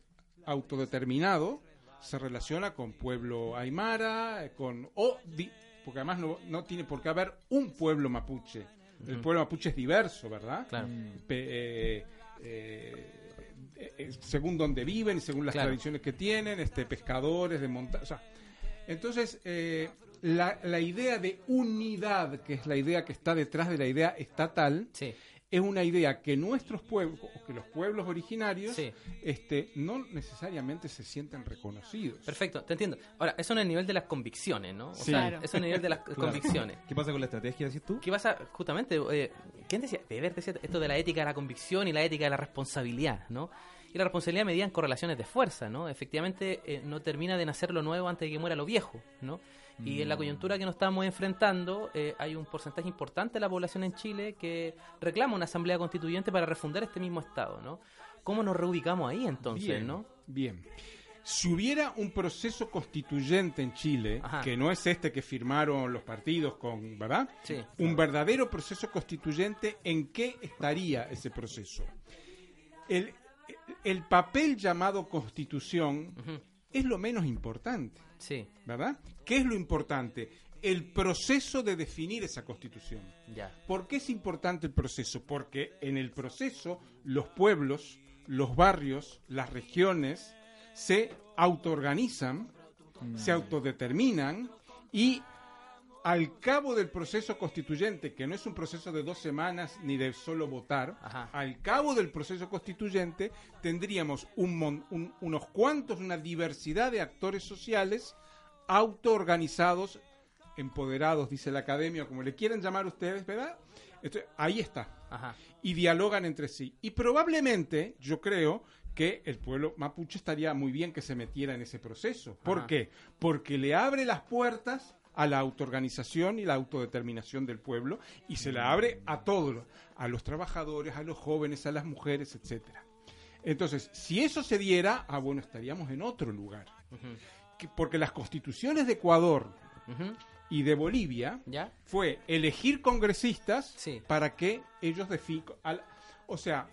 autodeterminado, se relaciona con pueblo aymara, con... O di- porque además no, no tiene por qué haber un pueblo mapuche. El pueblo mapuche es diverso, ¿verdad? Claro. Pe- eh, eh, eh, según donde viven, según las Claro. tradiciones que tienen, este, pescadores de montaña. entonces, eh, la, la idea de unidad, que es la idea que está detrás de la idea estatal, Sí. Es una idea que nuestros pueblos, o que los pueblos originarios, Sí. este, no necesariamente se sienten reconocidos. Perfecto, te entiendo. Ahora, eso en el nivel de las convicciones, ¿no? O Sí. sea, Claro. eso en el nivel de las convicciones. ¿Qué pasa con la estrategia, decís tú? ¿Qué pasa justamente? eh, ¿Quién decía? Weber decía esto de la ética de la convicción y la ética de la responsabilidad, ¿no? Y la responsabilidad medida en correlaciones de fuerza, ¿no? Efectivamente, eh, no termina de nacer lo nuevo antes de que muera lo viejo, ¿no? Y en la coyuntura que nos estamos enfrentando, eh, hay un porcentaje importante de la población en Chile que reclama una asamblea constituyente para refundar este mismo Estado, ¿no? ¿Cómo nos reubicamos ahí entonces, bien, no? Bien. Si hubiera un proceso constituyente en Chile, Ajá. que no es este que firmaron los partidos con, ¿verdad? Sí. Un verdadero proceso constituyente, ¿en qué estaría ese proceso? El, el papel llamado constitución. Es lo menos importante, Sí, ¿verdad? ¿Qué es lo importante? El proceso de definir esa constitución. ya. ¿Por qué es importante el proceso? Porque en el proceso los pueblos, los barrios, las regiones se autoorganizan, se autodeterminan y al cabo del proceso constituyente, que no es un proceso de dos semanas ni de solo votar, Ajá. al cabo del proceso constituyente tendríamos un mon- un- unos cuantos, una diversidad de actores sociales autoorganizados, empoderados, dice la academia, como le quieran llamar ustedes, ¿verdad? Ahí está Ajá. y dialogan entre sí. Y probablemente, yo creo que el pueblo mapuche estaría muy bien que se metiera en ese proceso. ¿Por Ajá. qué? Porque le abre las puertas a la autoorganización y la autodeterminación del pueblo y se la abre a todos, a los trabajadores, a los jóvenes, a las mujeres, etcétera. Entonces, si eso se diera, ah, bueno, estaríamos en otro lugar. Que- Porque las constituciones de Ecuador y de Bolivia ¿Ya? fue elegir congresistas Sí. para que ellos definan. O sea,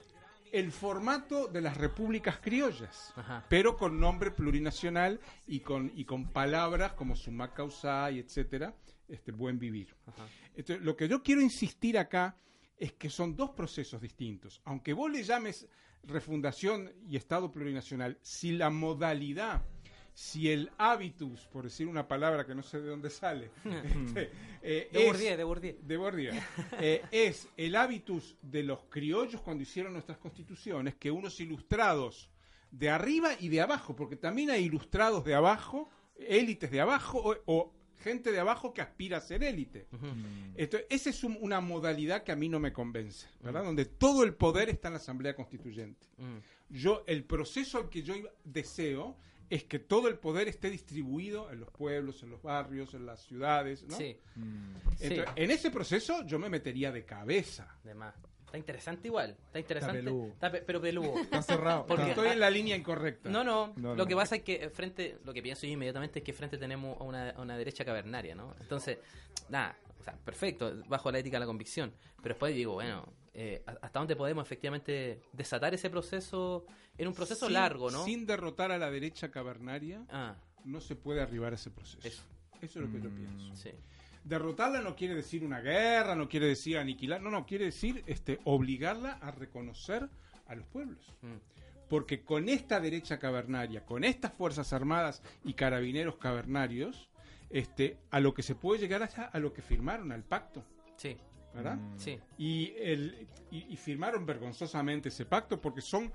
el formato de las repúblicas criollas, Ajá. pero con nombre plurinacional y con, y con palabras como causai, etcétera, este buen vivir. Entonces, lo que yo quiero insistir acá es que son dos procesos distintos. Aunque vos le llames refundación y Estado plurinacional, si la modalidad, si el hábitus, por decir una palabra que no sé de dónde sale, este, eh, De es- Bourdieu, de Bourdieu. de Bourdieu, eh, es el hábitus de los criollos cuando hicieron nuestras constituciones, que unos ilustrados de arriba y de abajo, porque también hay ilustrados de abajo, élites de abajo o, o gente de abajo que aspira a ser élite. Entonces, esa es un- una modalidad que a mí no me convence, ¿verdad? Donde todo el poder está en la Asamblea Constituyente. Mm. Yo, el proceso al que yo deseo es que todo el poder esté distribuido en los pueblos, en los barrios, en las ciudades, ¿no? Sí, Entonces, sí. En ese proceso yo me metería de cabeza. de más. Está interesante igual. Está interesante. peludo. Está pe- pero peludo. Está cerrado. Porque- Estoy en la línea incorrecta. No, no, No, Lo no. que pasa es que frente, lo que pienso yo inmediatamente es que frente tenemos a una, a una derecha cavernaria, ¿no? Entonces, nada, o sea, perfecto, bajo la ética de la convicción. Pero después digo, bueno, eh, ¿a- ¿hasta dónde podemos efectivamente desatar ese proceso en un proceso Sin- largo, ¿no? Sin derrotar a la derecha cavernaria, Ah, no se puede arribar a ese proceso. Eso. Eso es lo que yo pienso. sí. Derrotarla no quiere decir una guerra, no quiere decir aniquilar, no, no, quiere decir este, obligarla a reconocer a los pueblos. Mm. Porque con esta derecha cavernaria, con estas Fuerzas Armadas y carabineros cavernarios, este, a lo que se puede llegar hasta a lo que firmaron, al pacto, Sí, ¿verdad? sí. y, el, y, y firmaron vergonzosamente ese pacto porque son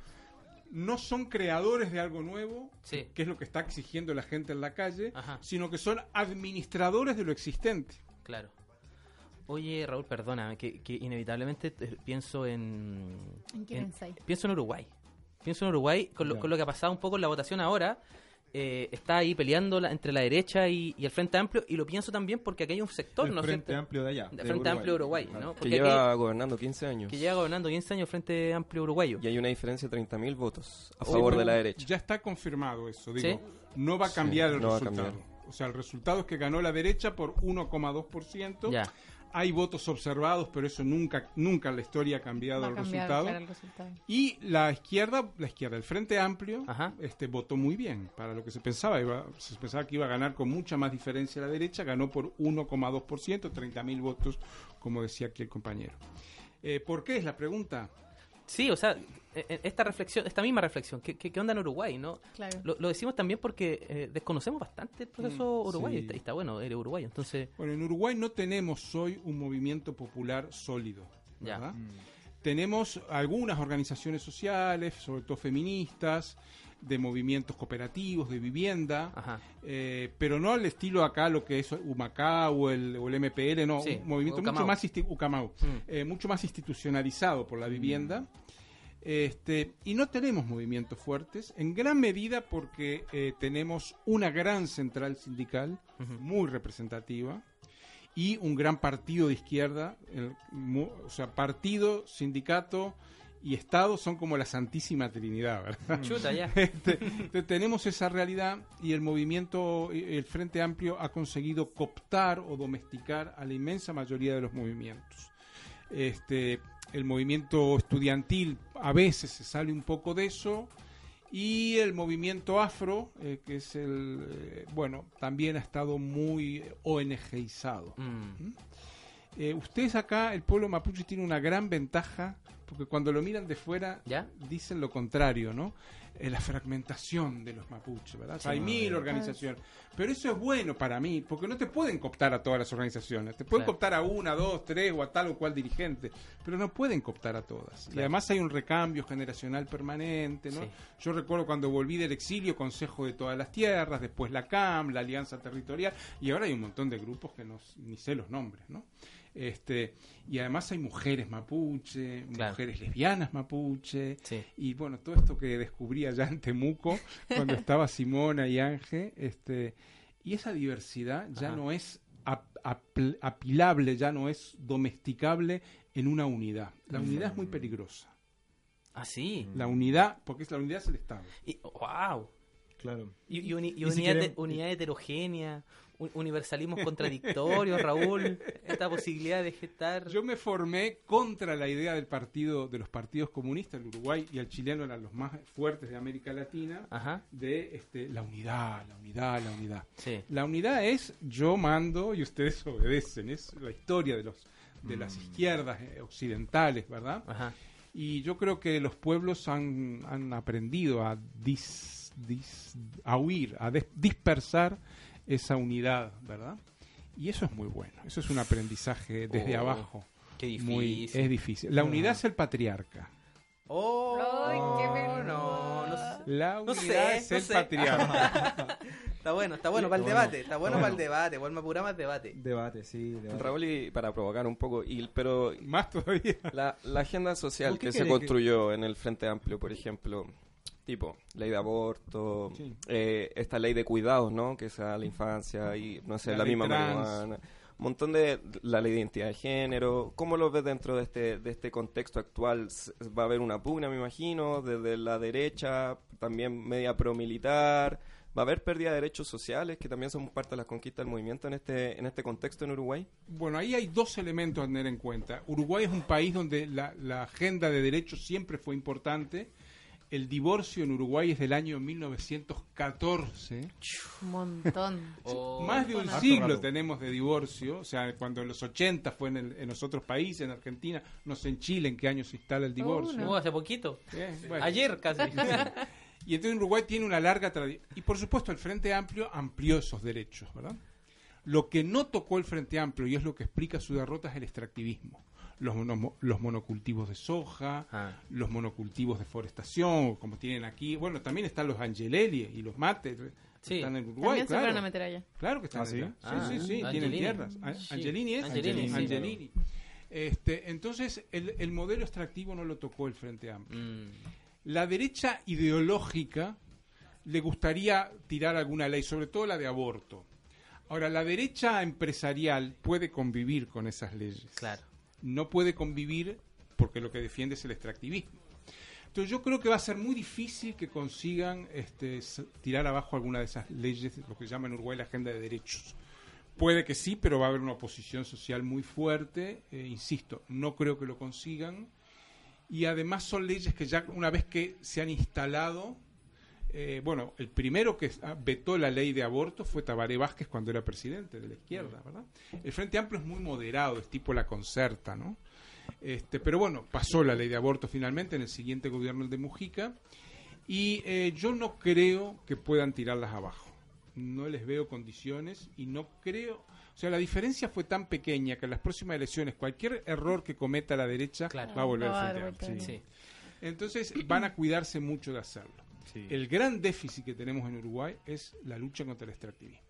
no son creadores de algo nuevo, Sí. que es lo que está exigiendo la gente en la calle, Ajá. sino que son administradores de lo existente. Claro. Oye, Raúl, perdona, que, que inevitablemente pienso en... ¿En qué pensáis? Pienso en Uruguay. Pienso en Uruguay, con lo, con lo que ha pasado un poco en la votación ahora. Eh, está ahí peleando la- entre la derecha y, y el Frente Amplio, y lo pienso también porque aquí hay un sector, el ¿no Frente? Amplio de allá. De de Frente Amplio Uruguay, ¿no? Que Porque lleva aquí- gobernando 15 años. que lleva gobernando 15 años el Frente Amplio Uruguayo. Y hay una diferencia de 30.000 votos a favor de la derecha. Ya está confirmado eso, digo, ¿Sí? no va a cambiar Sí, el no resultado. cambiar. O sea, el resultado es que ganó la derecha por 1,2%. Hay votos observados, pero eso nunca nunca en la historia ha cambiado el resultado. claro, el resultado. Y la izquierda, la izquierda, el Frente Amplio, Ajá. este votó muy bien para lo que se pensaba. Iba- se pensaba que iba a ganar con mucha más diferencia la derecha, ganó por 1,2%, 30.000 votos, como decía aquí el compañero. Eh, ¿Por qué es la pregunta? Sí, o sea, eh, eh, esta reflexión, esta misma reflexión, ¿qué, qué, onda en Uruguay, no? Claro. Lo, lo decimos también porque eh, desconocemos bastante el proceso uruguayo, sí. y está, y está bueno, eres uruguayo, entonces, Bueno, en Uruguay no tenemos hoy un movimiento popular sólido. Ya. ¿verdad? Tenemos algunas organizaciones sociales, sobre todo feministas, de movimientos cooperativos, de vivienda, eh, pero no al estilo acá lo que es Humacao o el, o el MPL, no, Sí, un movimiento Ucamau. mucho más, Ucamau, Mm. eh, mucho más institucionalizado por la vivienda. Este, y no tenemos movimientos fuertes, en gran medida porque eh, tenemos una gran central sindical, muy representativa, y un gran partido de izquierda, el mu- o sea, partido, sindicato y Estado son como la Santísima Trinidad, ¿verdad? chuta ya, Este, tenemos esa realidad y el movimiento, el Frente Amplio ha conseguido cooptar o domesticar a la inmensa mayoría de los movimientos. Este, el movimiento estudiantil a veces se sale un poco de eso Y el movimiento afro, eh, que es el, eh, bueno, también ha estado muy ONGizado. Mm. Eh, ustedes acá, el pueblo mapuche tiene una gran ventaja, porque cuando lo miran de fuera, ¿Ya? dicen lo contrario, ¿no? Eh, la fragmentación de los mapuches, ¿verdad? O sea, hay mil organizaciones. Pero eso es bueno para mí, porque no te pueden cooptar a todas las organizaciones. Te pueden Claro. cooptar a una, dos, tres o a tal o cual dirigente, pero no pueden cooptar a todas. Y además hay un recambio generacional permanente, ¿no? Sí. Yo recuerdo cuando volví del exilio, Consejo de Todas las Tierras, después la CAM, la Alianza Territorial, y ahora hay un montón de grupos que no, ni sé los nombres, ¿no? Este, y además hay mujeres mapuche, Claro. mujeres lesbianas mapuche, Sí. y bueno, todo esto que descubrí allá en Temuco, cuando estaba Simona y Ángel, este, y esa diversidad ya Ajá. no es ap- apilable, ya no es domesticable en una unidad. La unidad es muy peligrosa. Ah, sí. La unidad, porque es la unidad es el Estado. Y, wow. Claro. Y, y uni- y Y unidad, si de- unidad heterogénea, universalismos contradictorios, Raúl. Esta posibilidad de gestar. Yo me formé contra la idea del partido, de los partidos comunistas, el Uruguay y el chileno eran los más fuertes de América Latina, Ajá. de este, la unidad, la unidad, la unidad. Sí. La unidad es yo mando y ustedes obedecen, es la historia de los de las Mm. izquierdas eh, occidentales, ¿verdad? Ajá. Y yo creo que los pueblos han, han aprendido a dis, dis- a huir, a dispersar esa unidad, ¿verdad? Y eso es muy bueno, eso es un aprendizaje desde Oh, abajo. Qué Muy, difícil. es difícil. La unidad es el patriarca. Oh, Ay, qué vergüenza. no, no sé. La No unidad sé, es no el sé. patriarca. Está bueno, está bueno para el Bueno, debate. Está bueno para el debate. Igual me apura más debate. Debate, sí. Debate. Raúl, y para provocar un poco, y, pero Más todavía. la, la agenda social ¿Por qué que se que- construyó en el Frente Amplio, por ejemplo, tipo ley de aborto, Sí. eh, esta ley de cuidados, ¿no? Que sea la infancia y, no sé, La misma trans. marihuana. Un montón de la ley de identidad de género. ¿Cómo lo ves dentro de este, de este contexto actual? ¿Va a haber una pugna, me imagino, desde la derecha, también media promilitar? ¿Va a haber pérdida de derechos sociales, que también son parte de las conquistas del movimiento en este, en este contexto en Uruguay? Bueno, ahí hay dos elementos a tener en cuenta. Uruguay es un país donde la, la agenda de derechos siempre fue importante. El divorcio en Uruguay es del año 1914. Un montón. Oh, Más de un Harto siglo rato. tenemos de divorcio. O sea, cuando en los 80 fue en, el- en los otros países, en Argentina, no sé en Chile en qué año se instala el divorcio. Uh, hace poquito. Eh, bueno. Ayer casi. Y entonces Uruguay tiene una larga tradición. Y por supuesto el Frente Amplio amplió esos derechos, ¿verdad? Lo que no tocó el Frente Amplio, y es lo que explica su derrota, es el extractivismo. Los, mono- los monocultivos de soja, Ah. los monocultivos de forestación, como tienen aquí. Bueno, también están los angeleli y los mates. Sí. Están en Uruguay, También se claro. fueron a meter allá. Claro que están ¿Ah, sí? allá. Ah, sí, sí, sí, Angelini. tienen tierras. A- Sí. Angelini es Angelini, sí. Angelini. Este, entonces, el, el modelo extractivo no lo tocó el Frente Amplio. Mm, La derecha ideológica le gustaría tirar alguna ley, sobre todo la de aborto. Ahora, la derecha empresarial puede convivir con esas leyes. claro. No puede convivir porque lo que defiende es el extractivismo. Entonces yo creo que va a ser muy difícil que consigan este, tirar abajo alguna de esas leyes, lo que llama en Uruguay la agenda de derechos. Puede que sí, pero va a haber una oposición social muy fuerte. eh, insisto, no creo que lo consigan. Y además son leyes que ya una vez que se han instalado, eh, bueno, el primero que ah, vetó la ley de aborto fue Tabaré Vázquez cuando era presidente de la izquierda, ¿verdad? El Frente Amplio es muy moderado, es tipo la concerta, ¿no? Este, pero bueno, pasó la ley de aborto finalmente en el siguiente gobierno, el de Mujica, y eh, yo no creo que puedan tirarlas abajo. No les veo condiciones y no creo... O sea, la diferencia fue tan pequeña que en las próximas elecciones cualquier error que cometa la derecha Claro. va a volver al Frente. Amplio. Sí. Entonces van a cuidarse mucho de hacerlo. Sí. El gran déficit que tenemos en Uruguay es la lucha contra el extractivismo.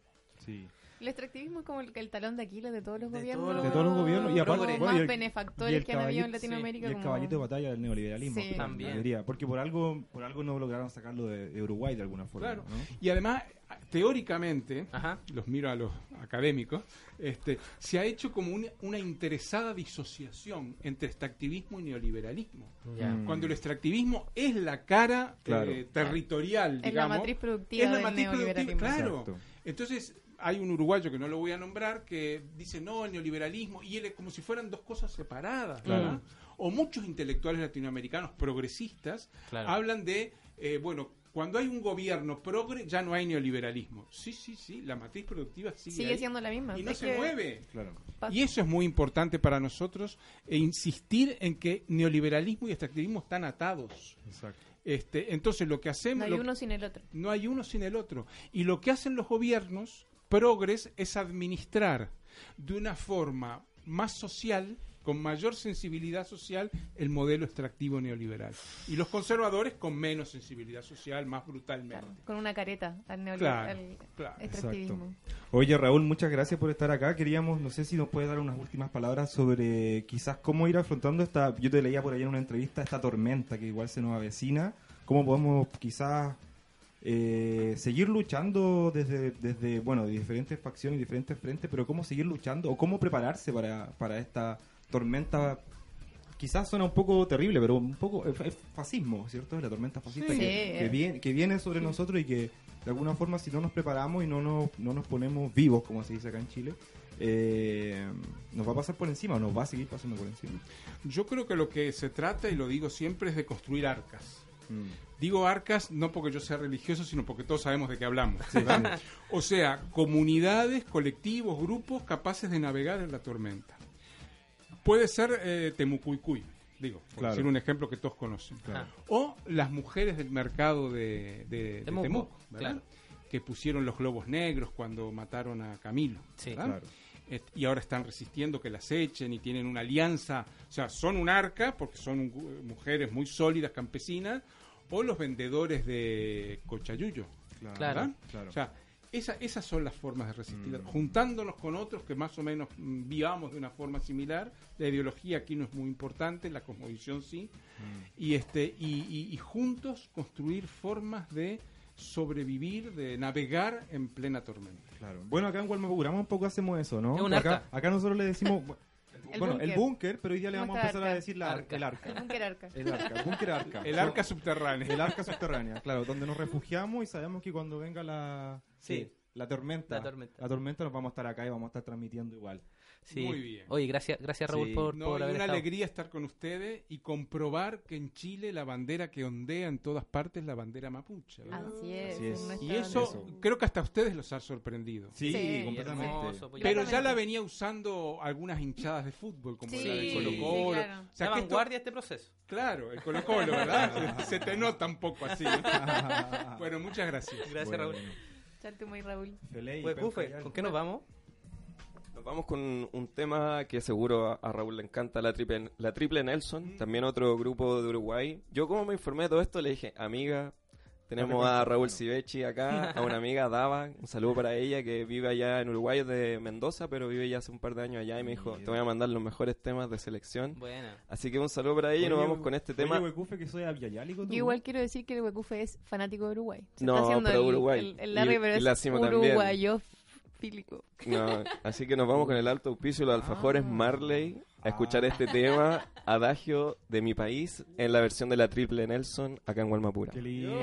sí. El extractivismo es como el, el talón de Aquiles de todos los De gobiernos. todos los- De todos los gobiernos. Y aparte, bueno, más y el- benefactores y el que han habido en Latinoamérica. Y el como- caballito de batalla del neoliberalismo. Sí. También. mayoría. Porque por algo, por algo no lograron sacarlo de, de Uruguay de alguna forma. Claro. ¿no? Y además, teóricamente, Ajá. los miro a los académicos, este, se ha hecho como una, una interesada disociación entre extractivismo y neoliberalismo. Mm. Cuando el extractivismo es la cara Claro. eh, territorial, Es la matriz productiva es la del matriz productiva, claro. Exacto. Entonces, hay un uruguayo que no lo voy a nombrar que dice no, el neoliberalismo, y él es como si fueran dos cosas separadas. Claro. ¿verdad? O muchos intelectuales latinoamericanos progresistas Claro. hablan de, eh, bueno, cuando hay un gobierno progre, ya no hay neoliberalismo. Sí, sí, sí, la matriz productiva sigue, Sigue ahí siendo la misma. y no Es se que mueve. Claro. Y eso es muy importante para nosotros, e insistir en que neoliberalismo y extractivismo están atados. Exacto. Este, entonces lo que hacemos... No hay lo- uno sin el otro. no hay uno sin el otro. Y lo que hacen los gobiernos progres es administrar de una forma más social, con mayor sensibilidad social, el modelo extractivo neoliberal. Y los conservadores con menos sensibilidad social, más brutalmente. Claro, con una careta al neoliberal, Claro, claro. extractivismo. Oye, Raúl, muchas gracias por estar acá. Queríamos, no sé si nos puede dar unas últimas palabras sobre quizás cómo ir afrontando esta, yo te leía por ahí en una entrevista, esta tormenta que igual se nos avecina. ¿Cómo podemos quizás eh, seguir luchando desde, desde, bueno, de diferentes facciones y diferentes frentes, pero cómo seguir luchando o cómo prepararse para, para esta tormenta? Quizás suena un poco terrible, pero un poco es, es fascismo, ¿cierto? Es la tormenta fascista Sí. que, que viene, que viene sobre nosotros y que de alguna forma si no nos preparamos y no nos, no nos ponemos vivos, como se dice acá en Chile, eh, nos va a pasar por encima o nos va a seguir pasando por encima. Yo creo que lo que se trata, y lo digo siempre, es de construir arcas. Mm. Digo arcas no porque yo sea religioso, sino porque todos sabemos de qué hablamos. O sea, comunidades, colectivos, grupos capaces de navegar en la tormenta. Puede ser eh, Temucuicuy, digo, por Claro. decir un ejemplo que todos conocen. Claro. O las mujeres del mercado de, de- de Temuco, claro. que pusieron los globos negros cuando mataron a Camilo. Sí. y ahora están resistiendo que las echen y tienen una alianza. O sea, son un arca porque son mujeres muy sólidas, campesinas, o los vendedores de cochayuyo. Claro. O sea, esa- esas son las formas de resistir. Mm. Juntándonos con otros que más o menos vivamos de una forma similar. La ideología aquí no es muy importante, la cosmovisión sí. Mm. Y, este, y, y- y juntos construir formas de sobrevivir, de navegar en plena tormenta. Claro. Bueno, acá en Gualmapurama un poco hacemos eso, ¿no? Un acá, acá nosotros le decimos, El bueno, el búnker, pero hoy día le ¿Cómo vamos a empezar a decir la, Arca. el arca. El búnker arca. El arca, el búnker arca. El arca subterránea. El arca subterránea, claro, donde nos refugiamos y sabemos que cuando venga la, Sí. la tormenta, La tormenta. la tormenta nos vamos a estar acá y vamos a estar transmitiendo igual. Sí. Muy bien. Oye, gracias, gracias Raúl Sí. por, No, por haber una estado. alegría estar con ustedes y comprobar que en Chile la bandera que ondea en todas partes es la bandera mapuche. ¿verdad? Así es. Así es. y eso, eso. creo que hasta a ustedes los ha sorprendido. Sí, Sí. completamente. Hermoso, pues, Pero ya la venía usando algunas hinchadas de fútbol, como Sí, la de sí, Colo Colo. claro. O sea, La esto- este proceso. claro, el Colo Colo, ¿verdad? Se te nota un poco así. bueno, muchas gracias. Gracias Bueno, Raúl. Charte muy Raúl. Feliz, Pues, Bufe. ¿con qué nos vamos? Nos vamos con un tema que seguro a, a Raúl le encanta, la triple, la triple Nelson, también otro grupo de Uruguay. Yo como me informé de todo esto, le dije, amiga, tenemos a Raúl Sivechi acá, a una amiga Dava, un saludo para ella que vive allá en Uruguay, es de Mendoza, pero vive ya hace un par de años allá y me dijo, te voy a mandar los mejores temas de selección. Buena. Así que un saludo para ella y nos vamos con este tema. Huecufe, que soy. Yo igual quiero decir que el Huecufe es fanático de Uruguay. Se No, está haciendo pero el, Uruguay. El, el Larry, Y- pero y es la No, así que nos vamos con el alto auspicio de los alfajores Marley a escuchar este tema, Adagio de mi país, en la versión de la triple Nelson, acá en Gualmapura. Qué lindo.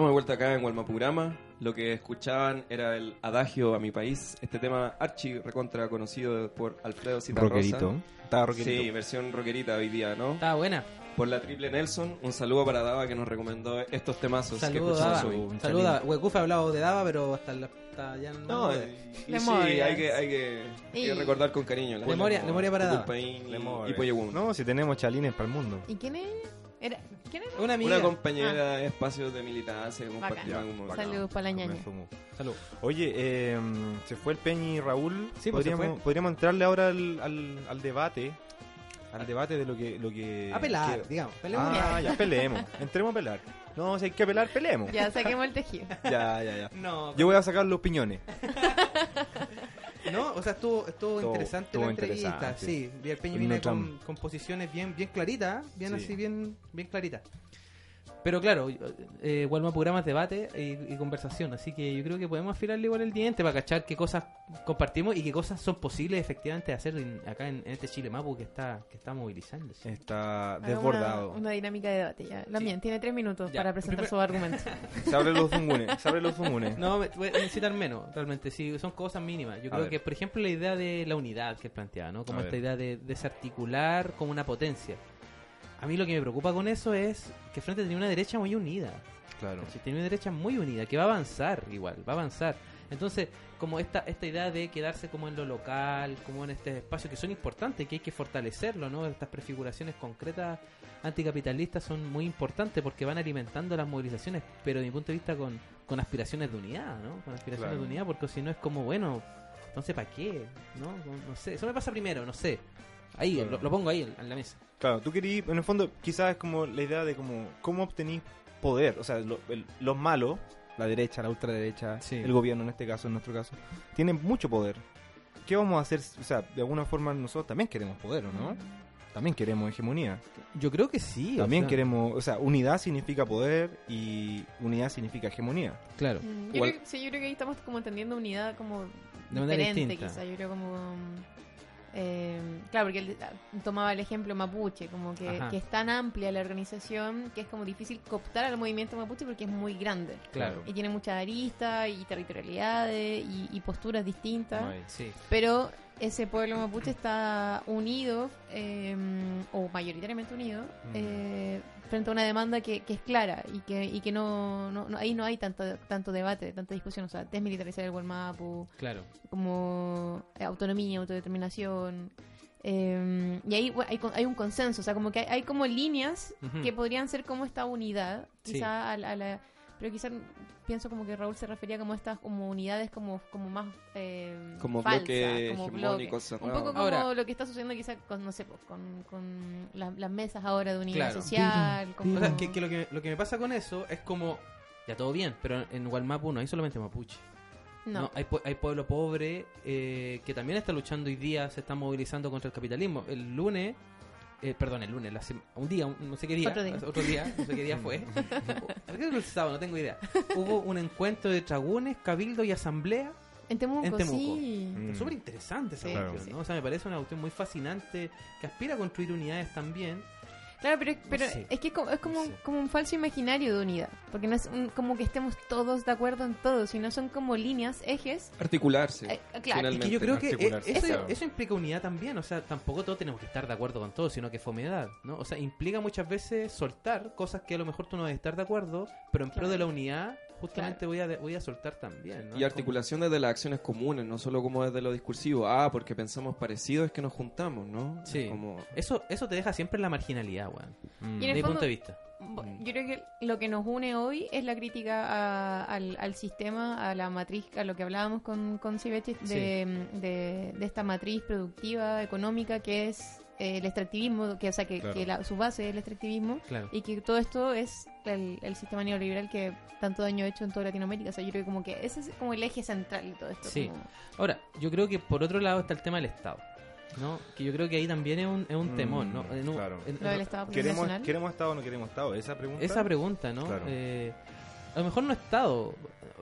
Estamos de vuelta acá en Gualmapurama. Lo que escuchaban era el adagio a mi país. Este tema archi recontra conocido por Alfredo Citarrosa. Rockerito. Estaba rockerito. Sí, versión rockerita hoy día, ¿no? Estaba buena. Por la triple Nelson. Un saludo para Dava que nos recomendó estos temazos. que Saludos, escuchamos Dava. hoy. saludo. Dava. Huecufa ha hablado de Dava, pero hasta, la, hasta ya no. No, y, y sí, hay que, hay que, hay que recordar con cariño. la Memoria- memoria para Dava. Y, y Pollo Woman. No, si tenemos chalines para el mundo. ¿Y quién es? Era, Una amiga. Una compañera de espacios de militancia que. Saludos para la ñaña. Salud. Oye, eh, se fue el Peñi y Raúl. Sí, pues, podríamos, entrarle ahora al, al, al debate. Al debate de lo que. Lo que A pelar, que- digamos. Peleemos Ah, ya. ya peleemos. Entremos a pelar. No, si hay que pelar, peleemos. Ya saquemos el tejido. ya, ya. ya. No, Yo voy a sacar los piñones. no, o sea, estuvo, estuvo interesante estuvo la entrevista. Sí, el Peño No viene con, con posiciones bien, bien claritas, bien Sí. así, bien, bien claritas. Pero claro, eh, Walma programa es debate y, y conversación, así que yo creo que podemos afilarle igual el diente para cachar qué cosas compartimos y qué cosas son posibles efectivamente de hacer en- acá en, en este Chile Mapu que está, que está movilizándose. Está desbordado. Una, una dinámica de debate ya. También tiene tres minutos Ya, para presentar primero- sus argumentos. Se abren los zungunes. Se abren los zungunes. No, me- voy a necesitar menos, realmente, sí, son cosas mínimas. Yo A creo ver. que, por ejemplo, la idea de la unidad que él planteaba, ¿no? Como A esta ver. idea de desarticular como una potencia. A mí lo que me preocupa con eso es que Frente tenía una derecha muy unida. Claro. Tiene una derecha muy unida, que va a avanzar igual, va a avanzar. Entonces, como esta, esta idea de quedarse como en lo local, como en este espacio que son importantes, que hay que fortalecerlo, ¿no? Estas prefiguraciones concretas anticapitalistas son muy importantes porque van alimentando las movilizaciones, pero desde mi punto de vista con, con aspiraciones de unidad, ¿no? Con aspiraciones Claro. de unidad, porque si no es como, bueno, entonces ¿para qué? ¿No? No, no sé, eso me pasa primero, no sé. Ahí, Claro. lo, lo pongo ahí en, la mesa. Claro, tú querías, en el fondo, quizás es como la idea de como, cómo obtenís poder. O sea, lo- el- los malos, la derecha, la ultraderecha, Sí. el gobierno en este caso, en nuestro caso, tienen mucho poder. ¿Qué vamos a hacer? O sea, de alguna forma nosotros también queremos poder, ¿o no? También queremos hegemonía. Yo creo que sí. o También sea, queremos, o sea, unidad significa poder y unidad significa hegemonía. Claro. Mm, Yo, Igual- creo, sí, yo creo que ahí estamos como entendiendo unidad como De manera diferente, distinta. quizá. Yo creo como... mm, eh, claro, porque él ah, tomaba el ejemplo mapuche, como que, es tan amplia la organización que es como difícil cooptar al movimiento mapuche porque es muy grande. Claro. Y tiene muchas aristas y territorialidades y, y posturas distintas. Sí. Pero ese pueblo mapuche está unido, eh, o mayoritariamente unido, eh, frente a una demanda que, que es clara y que, y que no, no, no- ahí no hay tanto, tanto debate, tanta discusión. O sea, desmilitarizar el Gualmapu, Claro. como eh, autonomía, autodeterminación. eh, y ahí bueno, hay, hay un consenso, o sea, como que hay, hay como líneas que podrían ser como esta unidad, Sí. quizá a, la- a la... Pero quizá pienso como que Raúl se refería como a estas como unidades como, como más eh, Como falsas, bloque como. Un poco como Ahora- lo que está sucediendo quizá con, no sé, pues, con, con las, las mesas ahora de unidad Claro. social. como- O sea, que, que lo que lo que me pasa con eso es como. Ya todo bien, pero en Gualmapu no hay solamente mapuche. no. No, hay, pue- hay pueblo pobre eh, que también está luchando hoy día, se está movilizando contra el capitalismo. El lunes, eh, perdón, el lunes, la sema- un día, un- no sé qué día, Otro día. otro día, no sé qué día fue. Creo que el sábado, no tengo idea. Hubo un encuentro de tragunes, cabildo y asamblea. en Temuco, en Temuco. sí. Mm. Súper interesante esa Sí, cuestión, sí. ¿no? O sea, me parece una cuestión muy fascinante que aspira a construir unidades también. Claro, pero, pero sé. es que es como, es como, No sé. como un falso imaginario de unidad. Porque no es un- como que estemos todos de acuerdo en todo, sino son como líneas, ejes. Articularse. Eh, claro. Es finalmente. que yo creo que eh, eso, claro. eso implica unidad también, o sea, tampoco todos tenemos que estar de acuerdo con todo, sino que fomedad, ¿no? O sea, implica muchas veces soltar cosas que a lo mejor tú no debes estar de acuerdo, pero en pro Claro. de la unidad, justamente voy, a, voy a soltar también, ¿no? Y articulación desde las acciones comunes, no solo como desde lo discursivo. Ah, porque pensamos parecido es que nos juntamos, ¿no? Sí. Como... Eso, eso te deja siempre en la marginalidad, weón. Mm. Y en De mi punto de vista. Bo- Yo creo que lo que nos une hoy es la crítica a- al, al sistema, a la matriz, a lo que hablábamos con, con Sivechi, de, de, de esta matriz productiva, económica, que es el extractivismo, que, o sea, que, Claro. que la- su base es el extractivismo, Claro. y que todo esto es el, el sistema neoliberal que tanto daño ha hecho en toda Latinoamérica. O sea, yo creo que como que ese es como el eje central de todo esto. Sí. como- Ahora, yo creo que por otro lado está el tema del Estado, ¿no? Que yo creo que ahí también es un, es un Mm, temón, ¿no? En un- claro. en- Lo del Estado ¿Queremos. ¿Queremos Estado o no queremos Estado? Esa pregunta. Esa pregunta, ¿no? Claro. Eh, a lo mejor no Estado,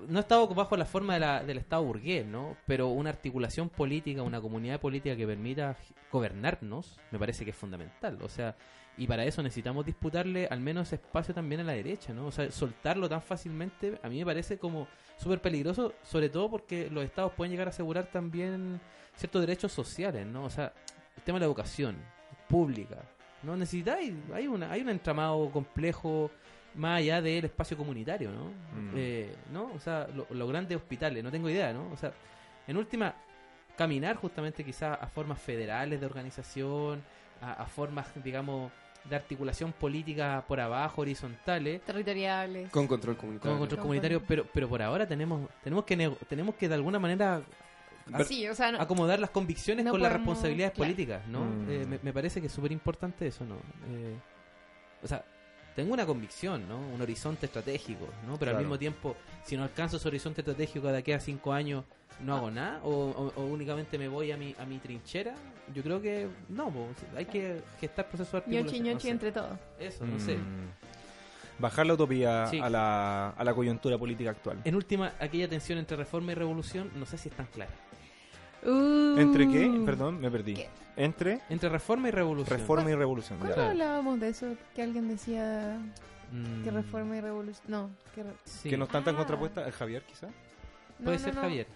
no Estado bajo la forma de la- del Estado burgués, ¿no? Pero una articulación política, una comunidad política que permita gobernarnos, me parece que es fundamental. O sea, y para eso necesitamos disputarle al menos espacio también a la derecha, ¿no? O sea, soltarlo tan fácilmente a mí me parece como súper peligroso, sobre todo porque los estados pueden llegar a asegurar también ciertos derechos sociales, ¿no? O sea, el tema de la educación pública, ¿no? Necesitáis, hay, una, hay un entramado complejo más allá del espacio comunitario, ¿no? Mm. Eh, ¿no? O sea, lo- los grandes hospitales, no tengo idea, ¿no? O sea, en última, caminar justamente quizás a formas federales de organización, a, a formas, digamos, de articulación política por abajo, horizontales, Territoriales. Con control comunitario. con control Con- comunitario, pero, pero por ahora tenemos, tenemos que nego- tenemos que de alguna manera a- Sí, o sea, no- acomodar las convicciones No con las responsabilidades claro. políticas, ¿no? Mm. Eh, me, me parece que es súper importante eso, ¿no? Eh, o sea, tengo una convicción, ¿no? Un horizonte estratégico, ¿no? Pero al mismo tiempo, si no alcanzo ese horizonte estratégico de aquí a cinco años, no hago nada, o, o- o únicamente me voy a mi, a mi trinchera, yo creo que no, hay que gestar procesos de ñochi no ñochi sé. entre todos. Eso, no sé. Mm. Bajar la utopía Sí. a, la, a la coyuntura política actual. En última, aquella tensión entre reforma y revolución, no sé si es tan clara. ¿Entre qué? Uh. Perdón, me perdí. ¿Qué? Entre Entre reforma y revolución. reforma y revolución. ¿Cuándo ya. hablábamos de eso? Que alguien decía Mm, que reforma y revolución. No, que, re- sí. Que no están tan Ah. contrapuestas. ¿Es Javier, quizá? no, Puede no, ser no. Javier.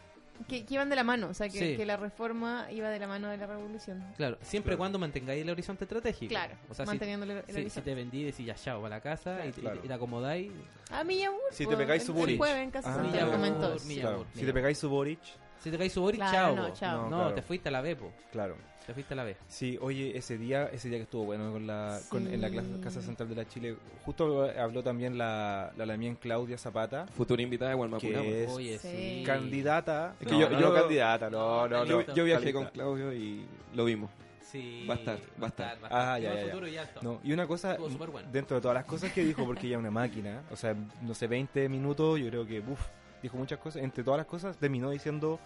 Que, que iban de la mano, o sea, que, Sí. que la reforma iba de la mano de la revolución. Claro, siempre Claro. y cuando mantengáis el horizonte estratégico. Claro, o sea, si, manteniendo el, el si- si horizonte. te vendí, decís ya chao, para la casa y, te- Claro. y te acomodáis. Ah, Millabur. Si te pegáis su Boric. Ah. Claro. Si te pegáis su Boric, Si te caes su Boric, Claro, chao. no, po. chao. No, No, claro. te fuiste a la B, po. claro. Te fuiste a la B. Sí, oye, ese día, ese día que estuvo bueno con la, con- en la clase- Casa Central de la Chile, justo habló también la, la Lamien Claudia Zapata, Futura invitada de Gualmapurama. que es Oye, Sí. candidata. Es que no, yo- no, yo- no candidata, no, no, yo, no. yo viajé con Claudio y lo vimos. Sí, Va a estar, va a estar. va Ah, ya, ya. No, y una cosa, Estuvo súper bueno. dentro de todas las cosas que dijo, porque ella es una máquina, o sea, no sé, 20 minutos, yo creo que, uff, dijo muchas cosas. Entre todas las cosas, terminó diciendo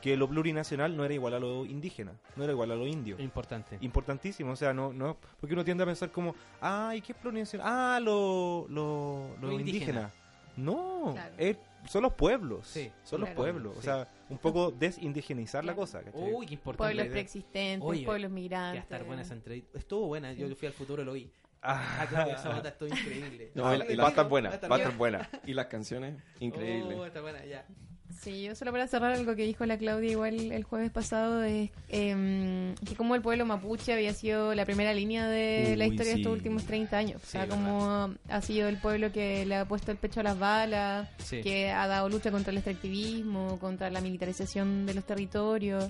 que lo plurinacional no era igual a lo indígena, no era igual a lo indio. Importante. Importantísimo, o sea, no, no, porque uno tiende a pensar como, ay, ¿qué es plurinacional? Ah, lo, lo, lo Lo indígena. indígena. No, Claro. es- son los pueblos, Sí, son los pueblos, o sea, un poco desindigenizar la cosa, ¿cachai? Uy, qué importante. Pueblos preexistentes, Oye, pueblos migrantes. va a estar buena esa entrevista. Estuvo buena, yo fui al futuro, lo vi. Ah, Ah, Zapata estuvo increíble. No, Ah, la- va a estar buena, Va a estar buena. Y las canciones, increíble. Oh, está buena, ya. Sí, yo solo para cerrar algo que dijo la Claudia igual el jueves pasado es em, que como el pueblo mapuche había sido la primera línea de la historia de estos últimos 30 años. o sea, como ha sido el pueblo que le ha puesto el pecho a las balas, Sí. que ha dado lucha contra el extractivismo, contra la militarización de los territorios,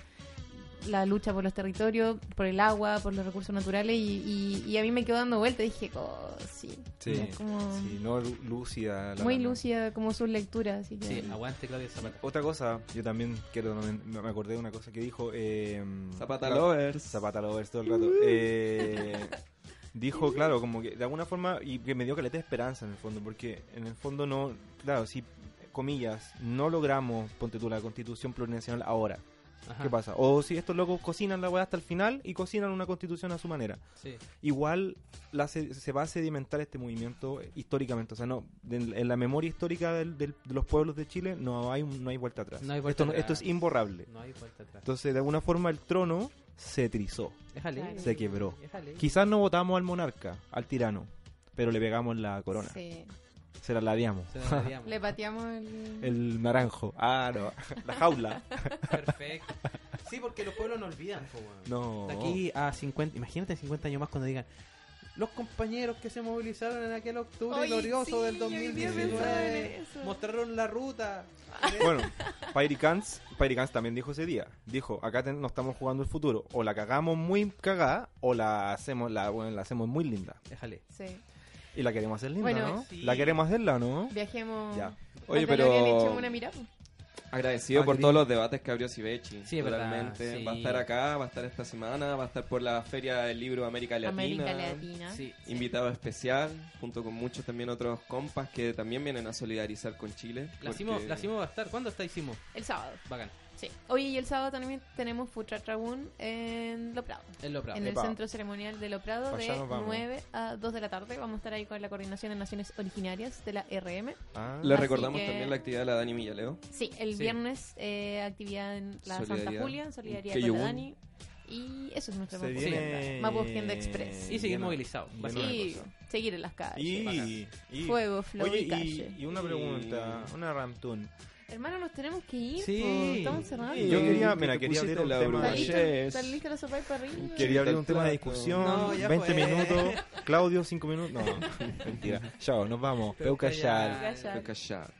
la lucha por los territorios, por el agua, por los recursos naturales y, y- y a mí me quedó dando vuelta y dije, oh, sí, Sí, es como sí, no lú- lúcida. la muy lúcida como sus lecturas. Así que... Sí, aguante Claudia Zapata. Otra cosa, yo también quiero, me me acordé de una cosa que dijo. Eh, Zapata claro, Lovers. Zapata Lovers todo el rato. Eh, dijo, claro, como que de alguna forma, y que me dio caleta de esperanza en el fondo, porque en el fondo no, claro, si, comillas, no logramos, ponte tú, la constitución plurinacional ahora. Ajá. ¿Qué pasa? O si estos locos cocinan la weá hasta el final y cocinan una constitución a su manera. Sí. igual la se, se va a sedimentar este movimiento históricamente. O sea, no en, en la memoria histórica del- del- de los pueblos de Chile no hay, no hay vuelta atrás. No hay vuelta esto, no- atrás. esto es imborrable. No hay vuelta atrás. Entonces, de alguna forma, el trono se trizó, Déjale. Se quebró. Déjale. Quizás no votamos al monarca, al tirano, pero le pegamos la corona. Sí. Se la ladeamos. Se la. Le pateamos el... El naranjo. Ah, no. La jaula. Perfecto. Sí, porque los pueblos no olvidan. No. De aquí a 50, imagínate en 50 años más cuando digan los compañeros que se movilizaron en aquel octubre Oye, glorioso sí, del yo hoy día pensaba en 2019 eso. mostraron la ruta. Bueno, Pairicans, Pairicans también dijo ese día. Dijo, acá ten- no estamos jugando el futuro. O la cagamos muy cagada, o la hacemos, la, bueno, la hacemos muy linda. Déjale. Sí. Y la queremos hacer linda, Bueno, ¿no? sí. La queremos hacerla, ¿no? Viajemos. Ya. Oye, pero una mirada. agradecido Ah, por todos los debates que abrió Sibechi. Sí, es verdad, Totalmente. sí. Va a estar acá, va a estar esta semana, va a estar por la Feria del Libro América Latina. América Latina. Sí. Invitado especial, junto con muchos también otros compas que también vienen a solidarizar con Chile. La porque- Simo, la Simo va a estar. ¿Cuándo está Simo? El sábado. Bacán. Sí. Oye, y el sábado también tenemos Truck Dragoon en Lo Prado. En Lo Prado. En el Epa. centro ceremonial de Lo Prado de allá nos vamos. 9 a 2 de la tarde. Vamos a estar ahí con la coordinación de Naciones Originarias de la RM. Ah, Así recordamos que- también la actividad de la Dani Millaleo. Sí, el Sí. viernes eh, actividad en la Santa. Julia, en solidaridad con la. Dani. Y eso es Se propuesta. viene- Agenda Express. Y seguir movilizados. Y seguir en las calles. Y, y- Fuego, flow Oye, y calle. y, y una pregunta, una ramtun. Hermano, nos tenemos que ir. Sí. po, Estamos cerrando. Yo quería, que mira, quería abrir un la tema. ¿Está listo? Yes. ¿Está lista la sopa para arriba? Quería abrir un tema de discusión. No, ya 20 fue. minutos. Claudio, 5 minutos. No, mentira. Chao, nos vamos. Peucayal. Callar.